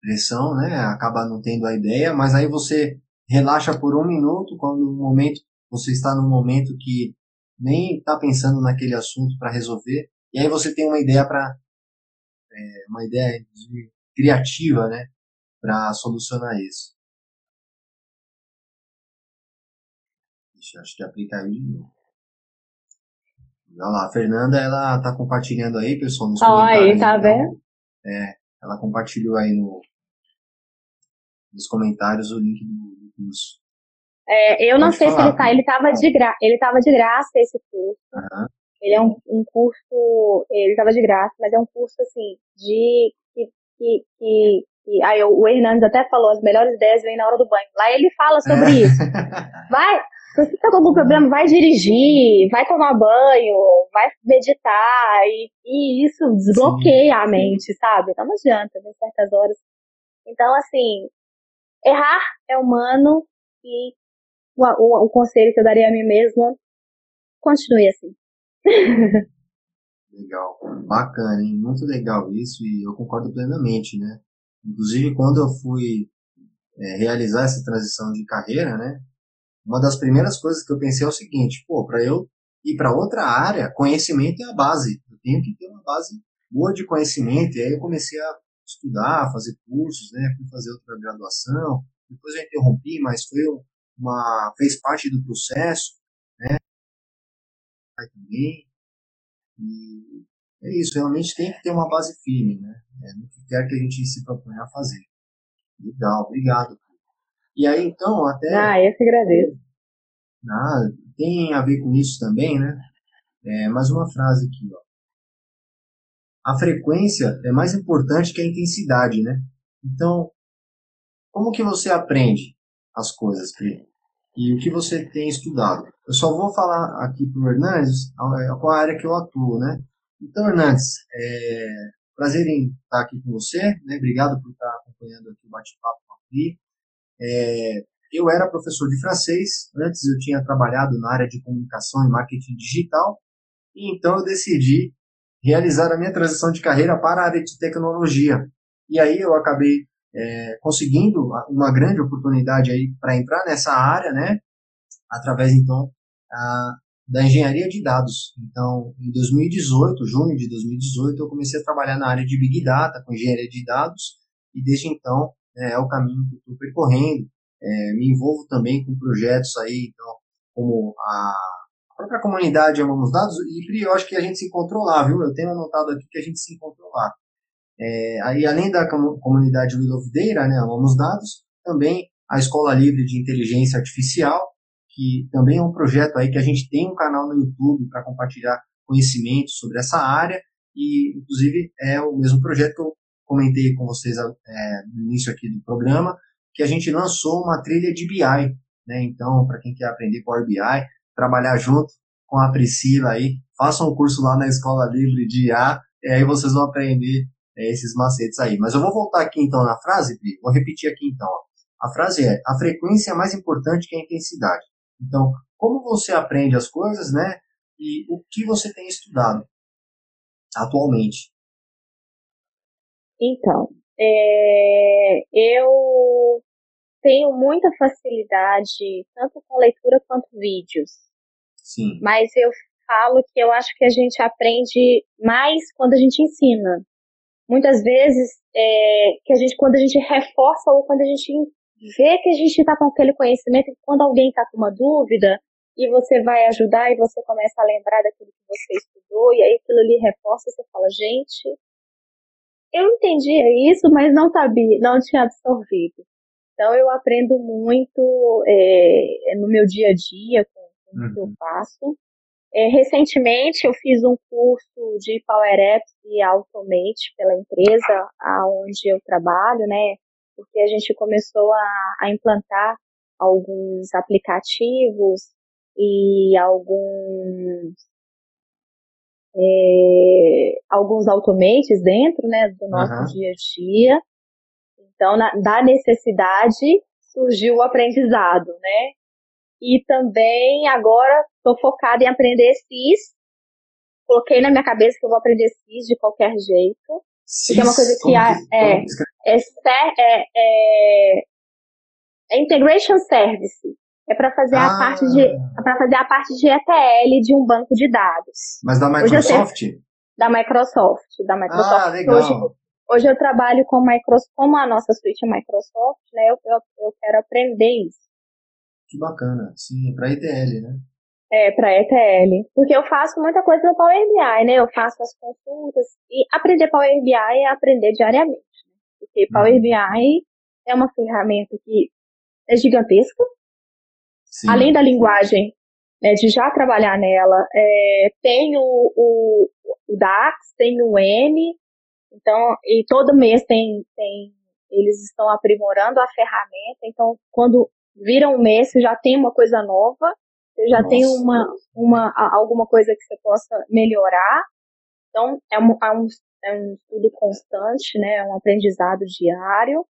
Speaker 1: pressão, né? Acaba não tendo a ideia, mas aí você relaxa por um minuto, quando no momento você está num momento que nem está pensando naquele assunto para resolver, e aí você tem uma ideia para é, uma ideia criativa, né, para solucionar isso. Deixa, acho que aplica aí de novo. Olha lá, a Fernanda, ela tá compartilhando aí, pessoal, nos
Speaker 2: comentários. Oi, tá então, vendo?
Speaker 1: É, ela compartilhou aí no, nos comentários o link do, do curso.
Speaker 2: É, eu Pode não sei falar, se ele tá, ele tava de gra, ele tava de graça esse curso. Uhum. Ele é um, um curso, ele tava de graça, mas é um curso assim de que que, que, que aí o Hernandes até falou, as melhores ideias vêm na hora do banho. Lá ele fala sobre é. isso. Vai, se você tá com algum problema, vai dirigir, vai tomar banho, vai meditar, e, e isso desbloqueia Sim. a mente, sabe? Então não adianta, em certas horas. Então, assim, errar é humano e o, o, o conselho que eu daria a mim mesma, continue assim.
Speaker 1: legal, bacana, hein? Muito legal isso e eu concordo plenamente, né? Inclusive, quando eu fui é, realizar essa transição de carreira, né? Uma das primeiras coisas que eu pensei é o seguinte, pô, para eu ir para outra área, conhecimento é a base. Eu tenho que ter uma base boa de conhecimento. E aí eu comecei a estudar, fazer cursos, né? Fui fazer outra graduação. Depois eu interrompi, mas foi uma fez parte do processo, né? Também. E é isso, realmente tem que ter uma base firme, né? É, no que quer que a gente se proponha a fazer. Legal, obrigado. E aí, então, até.
Speaker 2: Ah, eu que agradeço.
Speaker 1: Ah, tem a ver com isso também, né? É, mais uma frase aqui, ó. A frequência é mais importante que a intensidade, né? Então, como que você aprende as coisas, Pri? E o que você tem estudado? Eu só vou falar aqui para o Hernandes qual a área que eu atuo, né? Então, Hernandes, é prazer em estar aqui com você, né? Obrigado por estar acompanhando aqui o bate-papo com a Pri. É, eu era professor de francês, antes eu tinha trabalhado na área de comunicação e marketing digital, e então eu decidi realizar a minha transição de carreira para a área de tecnologia. E aí eu acabei é, conseguindo uma grande oportunidade aí para entrar nessa área, né? Através então a, da engenharia de dados. Então, em 2018, junho de 2018, eu comecei a trabalhar na área de big data com engenharia de dados e desde então é, é o caminho que estou percorrendo. É, me envolvo também com projetos aí, então, como a própria comunidade Amamos Dados, e Pri, eu acho que a gente se encontrou lá, viu? Eu tenho anotado aqui que a gente se encontrou lá. É, aí, além da comunidade Will of né, Amamos Dados, também a Escola Livre de Inteligência Artificial, que também é um projeto aí que a gente tem um canal no YouTube para compartilhar conhecimentos sobre essa área, e inclusive é o mesmo projeto que eu comentei com vocês é, no início aqui do programa, que a gente lançou uma trilha de BI, né? Então, para quem quer aprender Power BI, trabalhar junto com a Priscila aí, façam um curso lá na Escola Livre de IA, e aí vocês vão aprender é, esses macetes aí. Mas eu vou voltar aqui então na frase, Pri, vou repetir aqui então. Ó. A frase é: a frequência é mais importante que a intensidade. Então, como você aprende as coisas, né? E o que você tem estudado atualmente?
Speaker 2: Então, é, eu tenho muita facilidade tanto com leitura quanto vídeos.
Speaker 1: Sim.
Speaker 2: Mas eu falo que eu acho que a gente aprende mais quando a gente ensina. Muitas vezes, é, que a gente, quando a gente reforça ou quando a gente vê que a gente está com aquele conhecimento, quando alguém está com uma dúvida e você vai ajudar e você começa a lembrar daquilo que você estudou e aí aquilo ali reforça e você fala, gente, eu entendia isso, mas não sabia, não tinha absorvido. Então eu aprendo muito é, no meu dia a dia com, com o que eu uhum. faço. É, recentemente eu fiz um curso de Power Apps e Automate pela empresa aonde eu trabalho, né? Porque a gente começou a, a implantar alguns aplicativos e alguns é, alguns automates dentro, né, do nosso uhum. dia a dia. Então, na, da necessidade surgiu o aprendizado, né? E também agora estou focada em aprender CIS. Coloquei na minha cabeça que eu vou aprender CIS de qualquer jeito. CIS, é uma coisa que é, é, é, é, é Integration Service. É para fazer ah. a parte de é para fazer a parte de ETL de um banco de dados.
Speaker 1: Mas da Microsoft? Sei,
Speaker 2: da Microsoft, da Microsoft.
Speaker 1: Ah, legal.
Speaker 2: Hoje, hoje eu trabalho com Microsoft, como a nossa suíte é Microsoft, né? Eu, eu, eu quero aprender isso.
Speaker 1: Que bacana. Sim, é para ETL, né?
Speaker 2: É, para ETL. Porque eu faço muita coisa no Power BI, né? Eu faço as consultas. E aprender Power BI é aprender diariamente. Né? Porque Power uhum. BI é uma ferramenta que é gigantesca. Sim. Além da linguagem, né, de já trabalhar nela, é, tem o, o, o DAX, tem o M, então, e todo mês tem, tem, eles estão aprimorando a ferramenta, então, quando vira um mês, você já tem uma coisa nova, você já Nossa. tem uma, uma, alguma coisa que você possa melhorar. Então, é um, é um, é um estudo constante, né? É um aprendizado diário.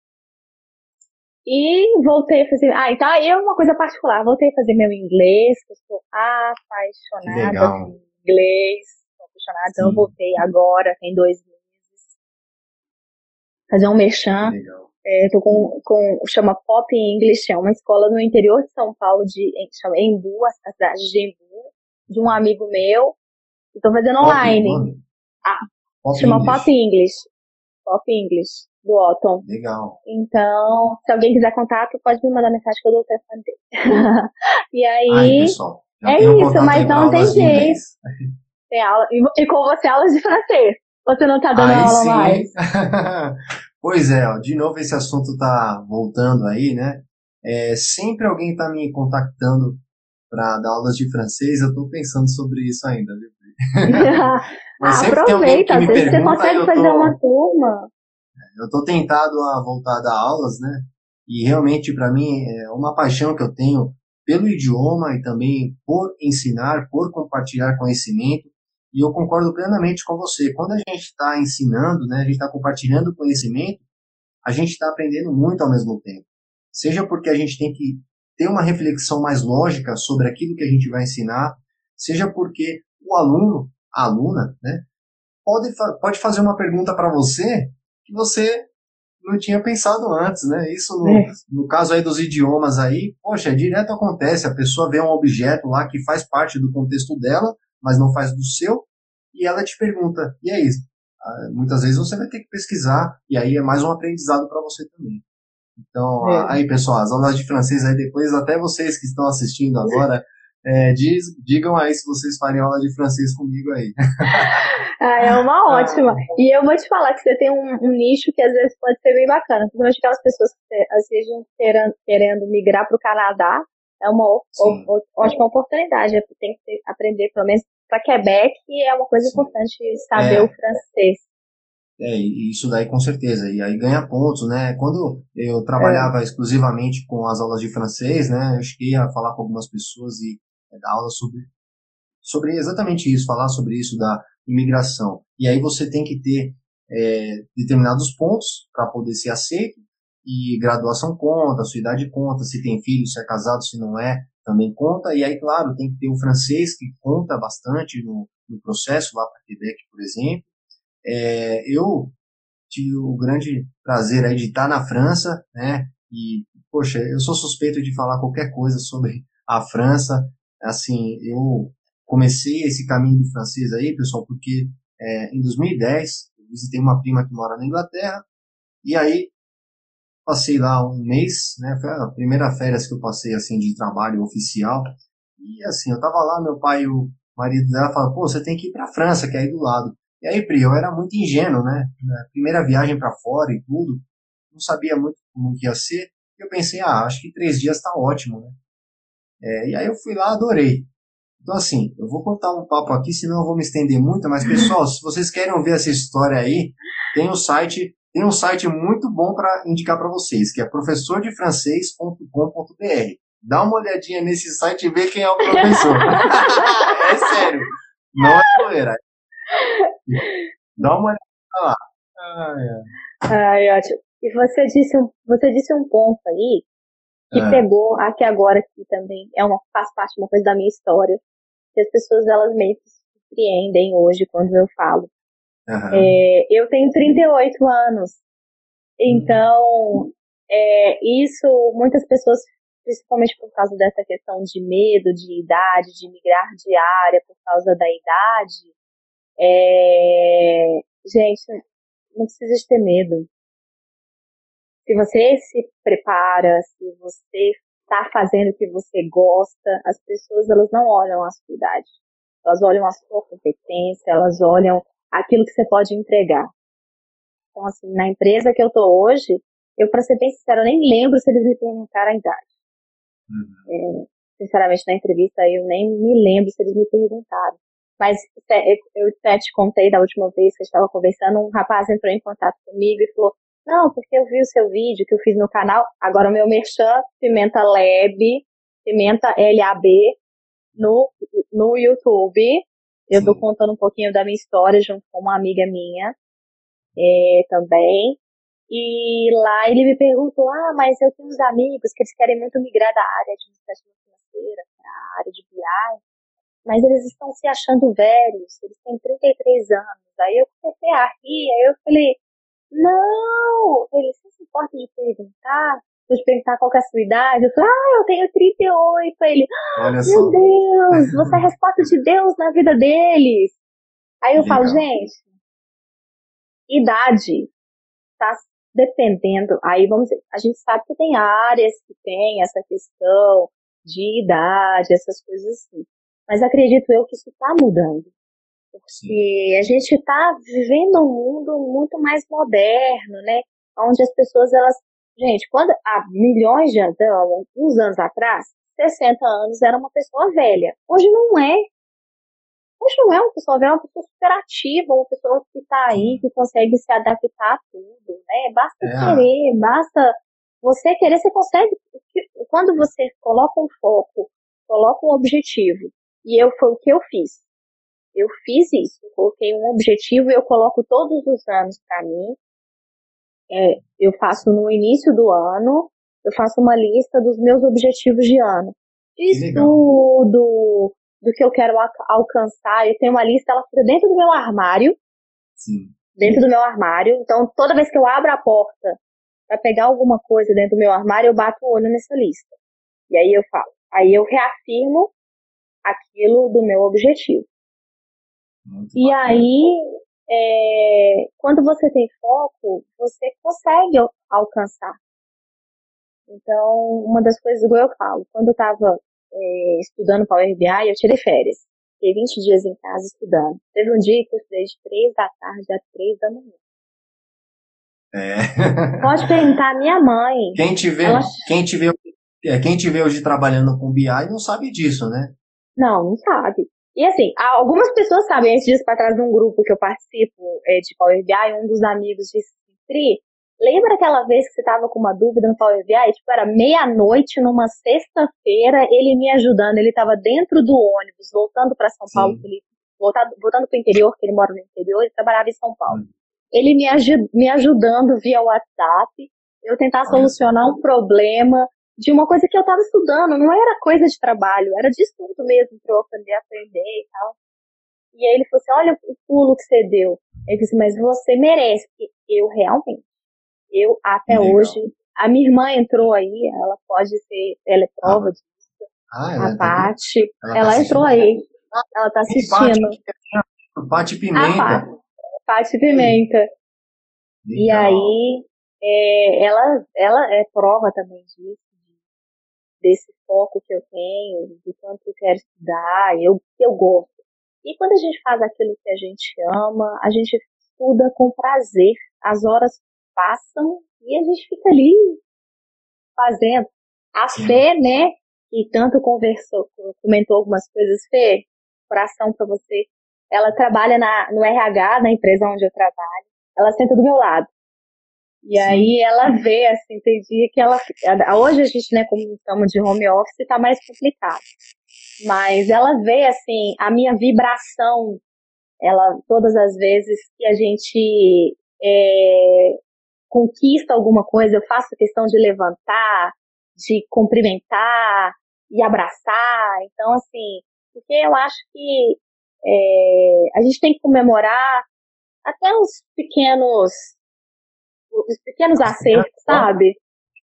Speaker 2: E voltei a fazer. Ah, então aí é uma coisa particular. Voltei a fazer meu inglês, que eu sou apaixonada por inglês. Sou apaixonada. Então eu voltei agora, tem dois meses. Fazer um merchan. Legal. É, tô com, com, chama Pop English, é uma escola no interior de São Paulo, de, chama Embu, a cidade de Embu, de um amigo meu. Estou fazendo online. Ah, Pop chama English. Pop English. Pop English, do Otton.
Speaker 1: Legal.
Speaker 2: Então, se alguém quiser contato, pode me mandar mensagem que eu dou o telefone dele. e aí.
Speaker 1: Ai, pessoal,
Speaker 2: é isso, mas não tem jeito. Tem aula. E, e com você, aulas de francês. Você não tá dando
Speaker 1: aí
Speaker 2: aula
Speaker 1: sim.
Speaker 2: mais.
Speaker 1: Pois é, ó, de novo esse assunto tá voltando aí, né? É, sempre alguém tá me contactando para dar aulas de francês, eu tô pensando sobre isso ainda, viu?
Speaker 2: Mas Aproveita, me pergunta, você consegue fazer tô, uma turma.
Speaker 1: Eu tô tentado a voltar a dar aulas, né? E realmente para mim é uma paixão que eu tenho pelo idioma e também por ensinar, por compartilhar conhecimento. E eu concordo plenamente com você. Quando a gente está ensinando, né, a gente está compartilhando conhecimento, a gente está aprendendo muito ao mesmo tempo. Seja porque a gente tem que ter uma reflexão mais lógica sobre aquilo que a gente vai ensinar, seja porque o aluno, a aluna, né, pode, pode fazer uma pergunta para você que você não tinha pensado antes, né? Isso no, é. no, caso aí dos idiomas aí, poxa, direto acontece, a pessoa vê um objeto lá que faz parte do contexto dela, mas não faz do seu, e ela te pergunta, e aí? Ah, muitas vezes você vai ter que pesquisar, e aí é mais um aprendizado para você também. Então, é. aí pessoal, as aulas de francês aí depois, até vocês que estão assistindo agora, é, diz, digam aí se vocês farem aula de francês comigo aí.
Speaker 2: Ah, é uma ótima. E eu vou te falar que você tem um, um nicho que às vezes pode ser bem bacana. Principalmente aquelas pessoas que estejam querendo, querendo migrar para o Canadá, é uma ótima oportunidade. Tem que aprender, pelo menos para Quebec, é uma coisa Sim. importante saber é, o francês.
Speaker 1: É, isso daí com certeza. E aí ganha pontos, né? Quando eu trabalhava é. exclusivamente com as aulas de francês, né? Eu cheguei a falar com algumas pessoas e é, dar aula sobre, sobre exatamente isso, falar sobre isso da imigração. E aí você tem que ter é, determinados pontos para poder ser aceito e graduação conta, sua idade conta, se tem filho, se é casado, se não é, também conta. E aí, claro, tem que ter o francês que conta bastante no, no processo lá para Quebec, por exemplo. É, eu tive o grande prazer aí de estar na França, né? E poxa, eu sou suspeito de falar qualquer coisa sobre a França. Assim, eu comecei esse caminho do francês aí, pessoal, porque é, em 2010 eu visitei uma prima que mora na Inglaterra e aí passei lá um mês, né? Foi a primeira férias que eu passei assim de trabalho oficial. E assim, eu tava lá, meu pai e o marido dela falaram, pô, você tem que ir pra França, que é aí do lado. E aí, Pri, eu era muito ingênuo, né? Primeira viagem para fora e tudo, não sabia muito como que ia ser. E eu pensei, ah, acho que três dias tá ótimo, né? É, e aí eu fui lá, adorei. Então, assim, eu vou contar um papo aqui, senão eu vou me estender muito, mas, pessoal, se vocês querem ouvir essa história aí, tem um site, tem um site muito bom para indicar para vocês, que é professordefrancês.com.br. Dá uma olhadinha nesse site e vê quem é o professor. é sério. Não é zoeira. Dá uma olhada lá.
Speaker 2: Ai, ai. ai, ótimo. E você disse, um, você disse um ponto aí que é. pegou aqui agora aqui também. É uma, faz parte de uma coisa da minha história. Que as pessoas elas meio que se surpreendem hoje quando eu falo. Uhum. É, eu tenho 38 anos. Então, é, isso muitas pessoas, principalmente por causa dessa questão de medo, de idade, de migrar de área por causa da idade, é, gente, não precisa de ter medo. Se você se prepara, se você está fazendo o que você gosta, as pessoas elas não olham a sua idade. Elas olham a sua competência, elas olham aquilo que você pode entregar. Então, assim, na empresa que eu tô hoje, eu, para ser bem sincero, nem lembro se eles me perguntaram a idade. Uhum. É, sinceramente, na entrevista, eu nem me lembro se eles me perguntaram. Mas eu até te contei da última vez que a gente estava conversando, um rapaz entrou em contato comigo e falou, não, porque eu vi o seu vídeo que eu fiz no canal, agora o meu merchan, Pimenta Lab, Pimenta LAB, no, no YouTube. Eu estou contando um pouquinho da minha história junto com uma amiga minha é, também. E lá ele me perguntou, ah, mas eu tenho uns amigos que eles querem muito migrar da área administrativa financeira para a área de BI mas eles estão se achando velhos, eles têm 33 anos. Aí eu comecei a rir, aí eu falei, não, ele você se importa de perguntar? Te perguntar qual é a sua idade, eu falei, ah, eu tenho 38. Aí ele, ah, meu só. Deus, você é a resposta de Deus na vida deles. Aí eu Legal. falo, gente, idade está dependendo. Aí vamos dizer, a gente sabe que tem áreas que tem essa questão de idade, essas coisas assim. Mas acredito eu que isso está mudando. Porque a gente está vivendo um mundo muito mais moderno, né? Onde as pessoas, elas. Gente, quando há milhões de anos, uns anos atrás, 60 anos era uma pessoa velha. Hoje não é. Hoje não é uma pessoa velha, é uma pessoa super ativa, uma pessoa que está aí, que consegue se adaptar a tudo, né? Basta é. querer, basta você querer, você consegue. Quando você coloca um foco, coloca um objetivo e eu foi o que eu fiz. Eu fiz isso, eu coloquei um objetivo e eu coloco todos os anos para mim. É, eu faço no início do ano, eu faço uma lista dos meus objetivos de ano. De estudo, do que eu quero alcançar. Eu tenho uma lista, ela fica dentro do meu armário. Sim. Dentro do meu armário. Então, toda vez que eu abro a porta para pegar alguma coisa dentro do meu armário, eu bato o olho nessa lista. E aí eu falo. Aí eu reafirmo aquilo do meu objetivo. Muito e bacana. aí, é, quando você tem foco, você consegue alcançar. Então, uma das coisas que eu falo, quando eu estava é, estudando Power BI, eu tirei férias. Fiquei 20 dias em casa estudando. Teve um dia que eu estudei de 3 da tarde a 3 da manhã. É. Pode perguntar à minha mãe.
Speaker 1: Quem te vê, ela... quem te vê, é, quem te vê hoje trabalhando com BI não sabe disso, né?
Speaker 2: Não, não sabe. E assim, algumas pessoas sabem, esses dias para trás de um grupo que eu participo é, de Power BI, um dos amigos disse, Pri, lembra aquela vez que você estava com uma dúvida no Power BI? Tipo, era meia-noite numa sexta-feira, ele me ajudando, ele estava dentro do ônibus, voltando para São Sim. Paulo, ele, voltado, voltando para o interior, que ele mora no interior, ele trabalhava em São Paulo. Hum. Ele me, me ajudando via WhatsApp, eu tentar solucionar um problema, de uma coisa que eu estava estudando, não era coisa de trabalho, era de estudo mesmo, para eu aprender a aprender e tal. E aí ele falou assim, olha o pulo que você deu. Ele disse, mas você merece. E eu realmente, eu até Legal. hoje, a minha irmã entrou aí, ela pode ser, ela é prova ah. disso. Ah, ela a Paty, ela, ela tá entrou aí. Ela tá assistindo.
Speaker 1: Pati Pimenta. Ah,
Speaker 2: Pati Pimenta. Legal. E aí, é, ela, ela é prova também disso, desse foco que eu tenho, do quanto eu quero estudar, eu, que eu gosto. E quando a gente faz aquilo que a gente ama, a gente estuda com prazer. As horas passam e a gente fica ali fazendo. A Fê, né, que tanto conversou, comentou algumas coisas, Fê, coração para você. Ela trabalha na, no RH, na empresa onde eu trabalho. Ela senta do meu lado. E aí ela vê, assim, tem dia que ela. Hoje a gente, né, como estamos de home office, tá mais complicado. Mas ela vê, assim, a minha vibração, ela, todas as vezes que a gente é, conquista alguma coisa, eu faço questão de levantar, de cumprimentar e abraçar. Então, assim, porque eu acho que é, a gente tem que comemorar até os pequenos, os pequenos acertos, sabe?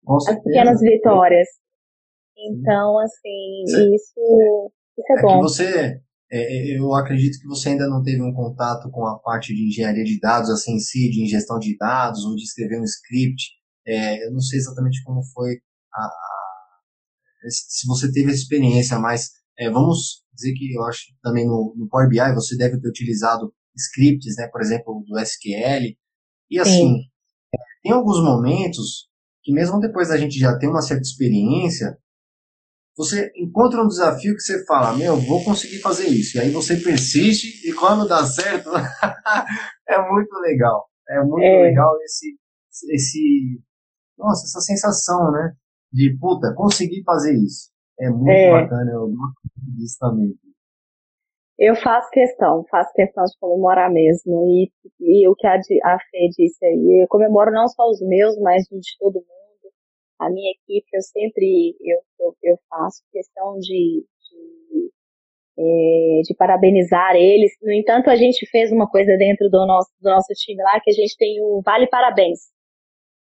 Speaker 2: As pequenas vitórias. Então, assim, isso, isso é, é bom.
Speaker 1: você, é, é, eu acredito que você ainda não teve um contato com a parte de engenharia de dados, assim, em si, de ingestão de dados, ou de escrever um script. É, eu não sei exatamente como foi a, se você teve essa experiência, mas é, vamos dizer que eu acho também no, no Power BI você deve ter utilizado scripts, né, por exemplo, do SQL. E assim, é, tem alguns momentos que mesmo depois da gente já ter uma certa experiência, você encontra um desafio que você fala, meu, vou conseguir fazer isso. E aí você persiste e quando dá certo, é muito legal. É muito é. legal esse, esse, nossa, essa sensação, né? de puta, consegui fazer isso. É muito é. bacana, eu gosto disso também.
Speaker 2: Eu faço questão, faço questão de comemorar mesmo. E, e o que a, a Fê disse aí, eu comemoro não só os meus, mas de todo mundo. A minha equipe, eu sempre eu, eu, eu faço questão de, de, é, de, parabenizar eles. No entanto, a gente fez uma coisa dentro do nosso, do nosso time lá, que a gente tem o Vale Parabéns.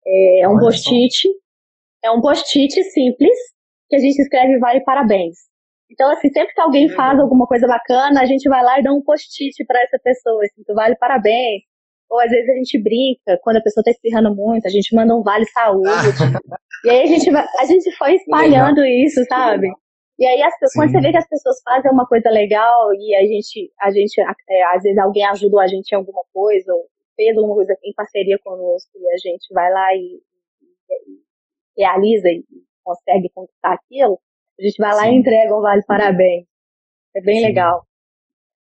Speaker 2: É, é um post-it é um post-it simples que a gente escreve vale parabéns. Então, assim, sempre que alguém faz alguma coisa bacana, a gente vai lá e dá um post-it para essa pessoa, assim, vale parabéns. Ou às vezes a gente brinca, quando a pessoa tá espirrando muito, a gente manda um vale saúde. e aí a gente, vai, a gente foi espalhando isso, sabe? E aí, as, quando você vê que as pessoas fazem uma coisa legal e a gente, a gente é, às vezes alguém ajudou a gente em alguma coisa, ou fez alguma coisa em parceria conosco, e a gente vai lá e, e realiza e consegue conquistar aquilo, a gente vai Sim. lá e entrega um vale parabéns. É bem Sim. legal.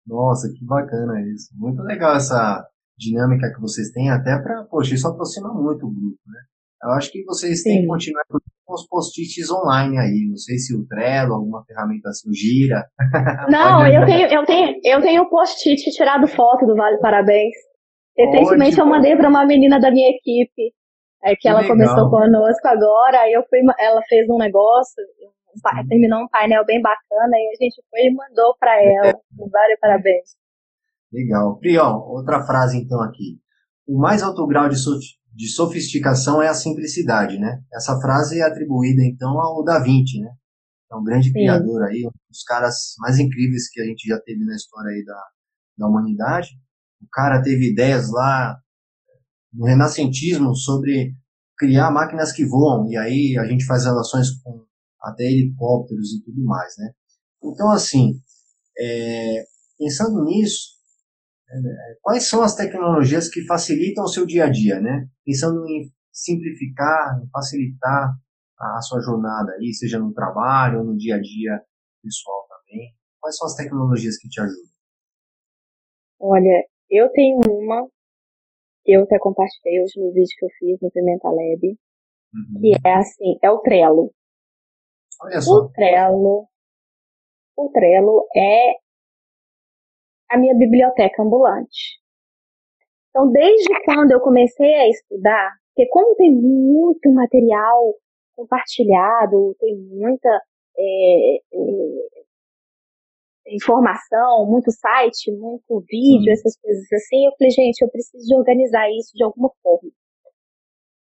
Speaker 1: Nossa, que bacana isso. Muito legal essa dinâmica que vocês têm, até para, poxa, isso aproxima muito o grupo, né? Eu acho que vocês Sim. têm que continuar com os post-its online aí. Não sei se o Trello, alguma ferramenta assim, gira.
Speaker 2: Não, eu tenho, eu tenho, eu tenho post-it tirado foto do Vale Parabéns. Recentemente eu mandei para uma menina da minha equipe. É que, que ela legal. começou conosco agora, aí eu fui, ela fez um negócio, um, terminou um painel bem bacana, e a gente foi e mandou para ela. Vários parabéns.
Speaker 1: Legal. Priol, outra frase então aqui. O mais alto grau de, de sofisticação é a simplicidade, né? Essa frase é atribuída então ao Da Vinci, né? É um grande Sim. criador aí, um dos caras mais incríveis que a gente já teve na história aí da, da humanidade. O cara teve ideias lá no renascentismo sobre criar máquinas que voam, e aí a gente faz relações com até helicópteros e tudo mais, né? Então, assim, é, pensando nisso, é, quais são as tecnologias que facilitam o seu dia a dia, né? Pensando em simplificar, em facilitar a, a sua jornada aí, seja no trabalho ou no dia a dia pessoal também. Quais são as tecnologias que te ajudam?
Speaker 2: Olha, eu tenho uma eu até compartilhei hoje no vídeo que eu fiz no Pimenta Lab, uhum. que é assim, é o Trello. O Trello, o Trello é a minha biblioteca ambulante. Então, desde quando eu comecei a estudar, porque como tem muito material compartilhado, tem muita é, é, informação, muito site, muito vídeo, essas coisas assim. Eu falei, gente, eu preciso de organizar isso de alguma forma.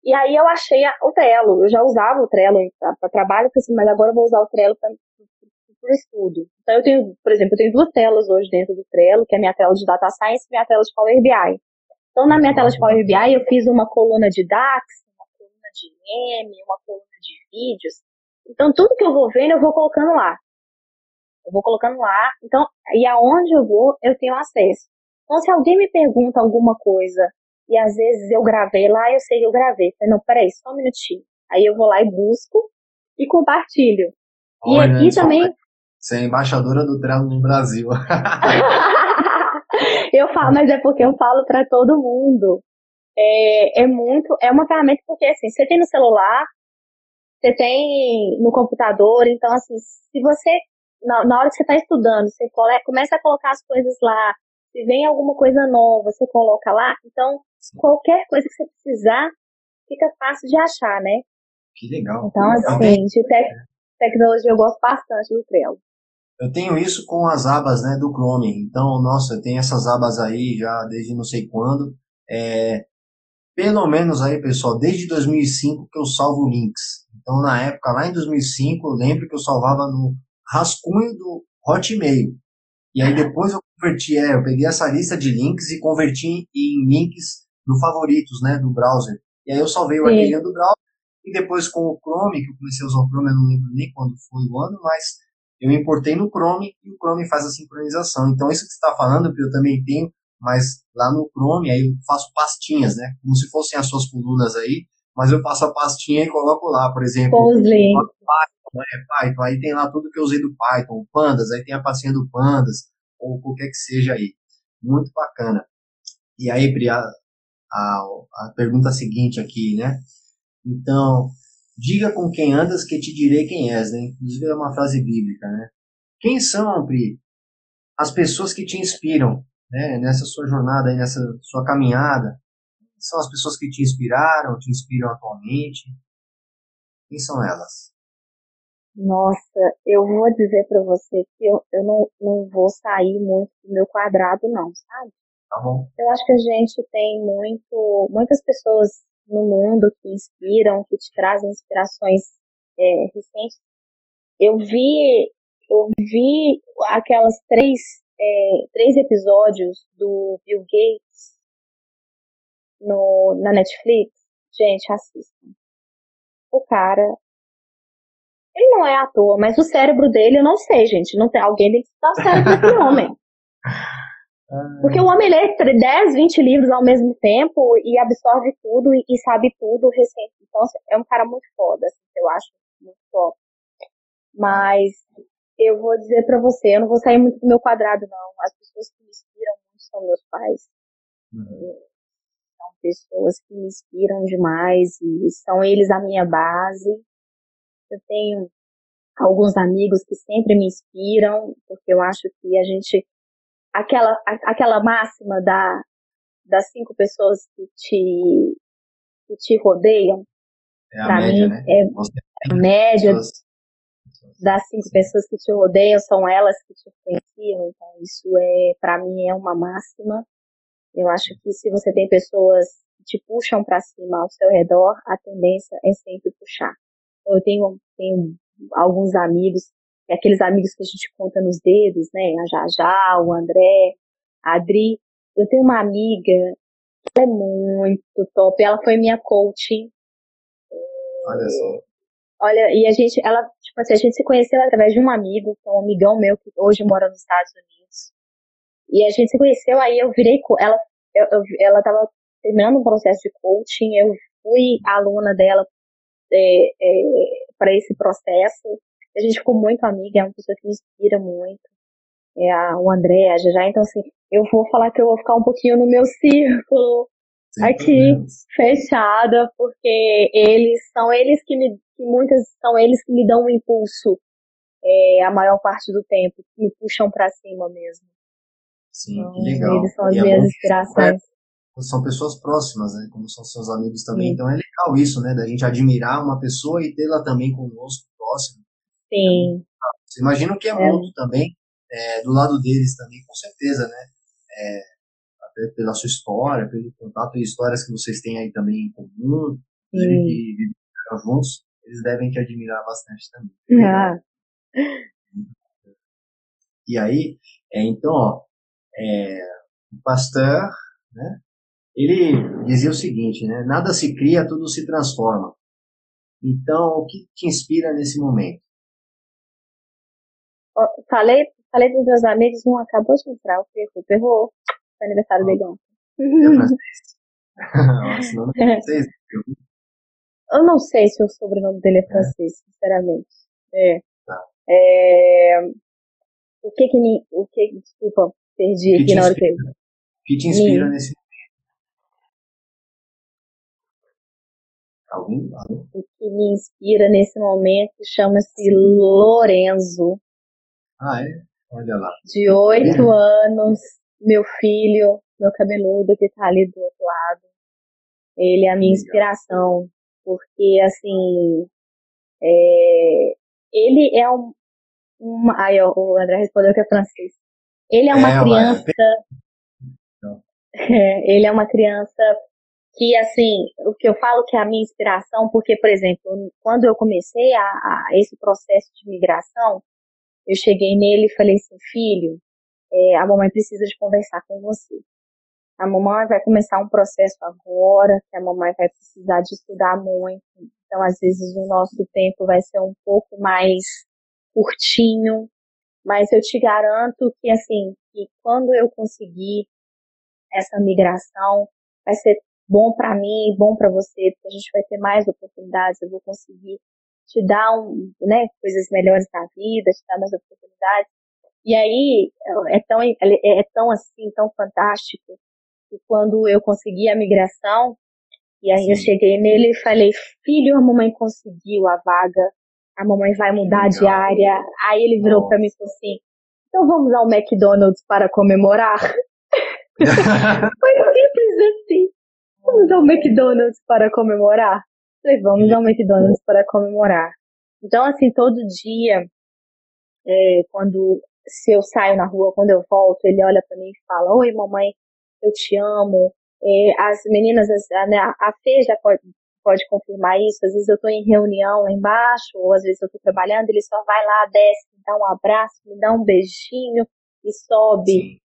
Speaker 2: E aí eu achei o Trello. Eu já usava o Trello para trabalho, mas agora eu vou usar o Trello para o estudo. Então, eu tenho, por exemplo, eu tenho duas telas hoje dentro do Trello, que é a minha tela de Data Science e minha tela de Power BI. Então, na minha tela de Power BI, eu fiz uma coluna de DAX, uma coluna de M, uma coluna de vídeos. Então, tudo que eu vou vendo, eu vou colocando lá. Eu vou colocando lá. Então, e aonde eu vou, eu tenho acesso. Então, se alguém me pergunta alguma coisa, e às vezes eu gravei lá, eu sei que eu gravei. Falei, não, peraí, só um minutinho. Aí eu vou lá e busco e compartilho. Olha, e aqui também.
Speaker 1: Você é embaixadora do Trello no Brasil.
Speaker 2: eu falo, mas é porque eu falo para todo mundo. É, é muito, é uma ferramenta porque assim, você tem no celular, você tem no computador, então assim, se você, na, na hora que você está estudando, você começa a colocar as coisas lá, se vem alguma coisa nova, você coloca lá, então qualquer coisa que você precisar, fica fácil de achar, né?
Speaker 1: Que legal.
Speaker 2: Então, assim, de te tecnologia eu gosto bastante do Trello.
Speaker 1: Eu tenho isso com as abas né, do Chrome. Então, nossa, eu tenho essas abas aí já desde não sei quando. É, pelo menos aí, pessoal, desde 2005 que eu salvo links. Então, na época, lá em 2005, eu lembro que eu salvava no rascunho do Hotmail. E aí depois eu converti, é, eu peguei essa lista de links e converti em links do favoritos, né, do browser. E aí eu salvei o arquivo do browser e depois com o Chrome, que eu comecei a usar o Chrome, eu não lembro nem quando foi o ano, mas eu importei no Chrome e o Chrome faz a sincronização. Então isso que você está falando, eu também tenho, mas lá no Chrome aí eu faço pastinhas, né, como se fossem as suas colunas aí, mas eu faço a pastinha e coloco lá, por exemplo, Python, é, Python, aí tem lá tudo que eu usei do Python, Pandas, aí tem a pastinha do Pandas, ou qualquer que seja aí. Muito bacana. E aí, Pri, a, pergunta seguinte aqui, né? Então, diga com quem andas que te direi quem és, né? Inclusive é uma frase bíblica, né? Quem são, Pri, as pessoas que te inspiram, né? Nessa sua jornada, aí, nessa sua caminhada? São as pessoas que te inspiraram, te inspiram atualmente? Quem são elas?
Speaker 2: Nossa, eu vou dizer para você que eu, eu não, não vou sair muito do meu quadrado, não, sabe?
Speaker 1: Tá bom.
Speaker 2: Eu acho que a gente tem muito, muitas pessoas no mundo que inspiram, que te trazem inspirações é, recentes. Eu vi, eu vi aquelas três, é, três episódios do Bill Gates no, na Netflix. Gente, assistam. O cara ele não é ator, mas o cérebro dele, eu não sei, gente. Não tem, alguém tem que estudar o cérebro desse homem. Porque o homem lê 10, 20 livros ao mesmo tempo e absorve tudo e, e sabe tudo recente. Então, assim, é um cara muito foda, assim, eu acho muito top. Mas eu vou dizer para você, eu não vou sair muito do meu quadrado, não. As pessoas que me inspiram muito são meus pais. Uhum. São pessoas que me inspiram demais e são eles a minha base. Eu tenho alguns amigos que sempre me inspiram, porque eu acho que a gente aquela aquela máxima da das cinco pessoas que te que te rodeiam
Speaker 1: é a média, mim, né?
Speaker 2: é a média das cinco pessoas que te rodeiam são elas que te influenciam, então isso é para mim é uma máxima. Eu acho que se você tem pessoas que te puxam para cima ao seu redor, a tendência é sempre puxar. Eu tenho, tenho alguns amigos, aqueles amigos que a gente conta nos dedos, né? A Jajá, o André, a Adri. Eu tenho uma amiga, ela é muito top, ela foi minha coach.
Speaker 1: Olha só.
Speaker 2: Olha, e a gente, ela, tipo assim, a gente se conheceu através de um amigo, que é um amigão meu que hoje mora nos Estados Unidos. E a gente se conheceu, aí eu virei, ela, eu, eu, ela tava terminando um processo de coaching, eu fui aluna dela é, é, para esse processo. A gente ficou muito amiga, é uma pessoa que me inspira muito. É a, o André, a Jajá. Então, assim, eu vou falar que eu vou ficar um pouquinho no meu círculo Sem aqui, fechada, porque eles são eles que me, que muitas são eles que me dão um impulso é, a maior parte do tempo, que me puxam para cima mesmo.
Speaker 1: Sim, então, que legal.
Speaker 2: Eles são as e minhas é inspirações
Speaker 1: são pessoas próximas, né? Como são seus amigos também. Sim. Então é legal isso, né? Da gente admirar uma pessoa e tê-la também conosco, próximo.
Speaker 2: Sim.
Speaker 1: Você imagina o que é, é. muito também, é, do lado deles também, com certeza, né? É, até pela sua história, pelo contato e histórias que vocês têm aí também em comum, e viveram juntos, eles devem te admirar bastante também.
Speaker 2: Ah.
Speaker 1: E aí, é, então, ó, é, o Pasteur, né, ele dizia o seguinte, né, nada se cria, tudo se transforma. Então, o que te inspira nesse momento?
Speaker 2: Falei, falei dos meus amigos, um acabou de entrar, o Perro, Perro, foi aniversário dele ontem.
Speaker 1: Nossa, não é francês.
Speaker 2: Eu não sei se o sobrenome dele é francês, sinceramente. É.
Speaker 1: Tá.
Speaker 2: É, o que que me, o que, desculpa, perdi aqui na hora que?
Speaker 1: O que te inspira
Speaker 2: Me-
Speaker 1: nesse? Alô?
Speaker 2: o que me inspira nesse momento chama-se Lorenzo,
Speaker 1: Ah, é? Olha lá.
Speaker 2: de oito anos, meu filho, meu cabeludo que tá ali do outro lado. Ele é a minha inspiração, porque assim, é, ele é um, uma, aí ó, o André respondeu que é francês. Ele é uma
Speaker 1: É,
Speaker 2: criança,
Speaker 1: Não.
Speaker 2: ele é uma criança que assim, o que eu falo que é a minha inspiração, porque, por exemplo, quando eu comecei a, a esse processo de migração, eu cheguei nele e falei assim, filho, é, a mamãe precisa de conversar com você. A mamãe vai começar um processo agora, que a mamãe vai precisar de estudar muito. Então, às vezes, o nosso tempo vai ser um pouco mais curtinho, mas eu te garanto que, assim, que quando eu conseguir essa migração, vai ser bom para mim, bom para você, porque a gente vai ter mais oportunidades, eu vou conseguir te dar um, né, coisas melhores na vida, te dar mais oportunidades. E aí é tão é, tão assim, tão fantástico que quando eu consegui a migração, e aí eu
Speaker 1: Sim.
Speaker 2: cheguei nele e falei, filho, a mamãe conseguiu a vaga, a mamãe vai mudar de área. Aí ele virou
Speaker 1: Nossa.
Speaker 2: para mim e falou assim, então vamos ao McDonald's para comemorar? Foi simples assim. Vamos ao McDonald's para comemorar? Falei, vamos ao McDonald's para comemorar. Então, assim, todo dia, é, quando se eu saio na rua, quando eu volto, ele olha para mim e fala, oi mamãe, eu te amo. É, as meninas, as- a, né, a Fê já pode, pode confirmar isso, às vezes eu tô em reunião lá embaixo, ou às vezes eu tô trabalhando, ele só vai lá, desce, me dá um abraço, me dá um beijinho e sobe.
Speaker 1: Sim,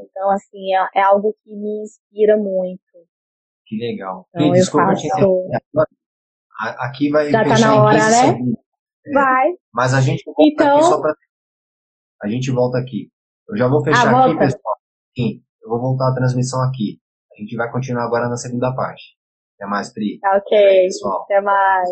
Speaker 2: Então, assim, é, é algo que me inspira muito.
Speaker 1: que legal.
Speaker 2: Então, eu
Speaker 1: desculpa
Speaker 2: faço-
Speaker 1: Aqui vai
Speaker 2: Já tá
Speaker 1: fechar
Speaker 2: na hora,
Speaker 1: 15
Speaker 2: né?
Speaker 1: segundos. É.
Speaker 2: Vai.
Speaker 1: Mas a gente volta
Speaker 2: Então-
Speaker 1: aqui só para. A gente volta aqui. Eu já vou fechar
Speaker 2: Ah,
Speaker 1: aqui,
Speaker 2: volta.
Speaker 1: pessoal. Sim, eu vou voltar a transmissão aqui. A gente vai continuar agora na segunda parte. Até mais, Pri.
Speaker 2: Tá ok.
Speaker 1: Até pessoal.
Speaker 2: Até mais.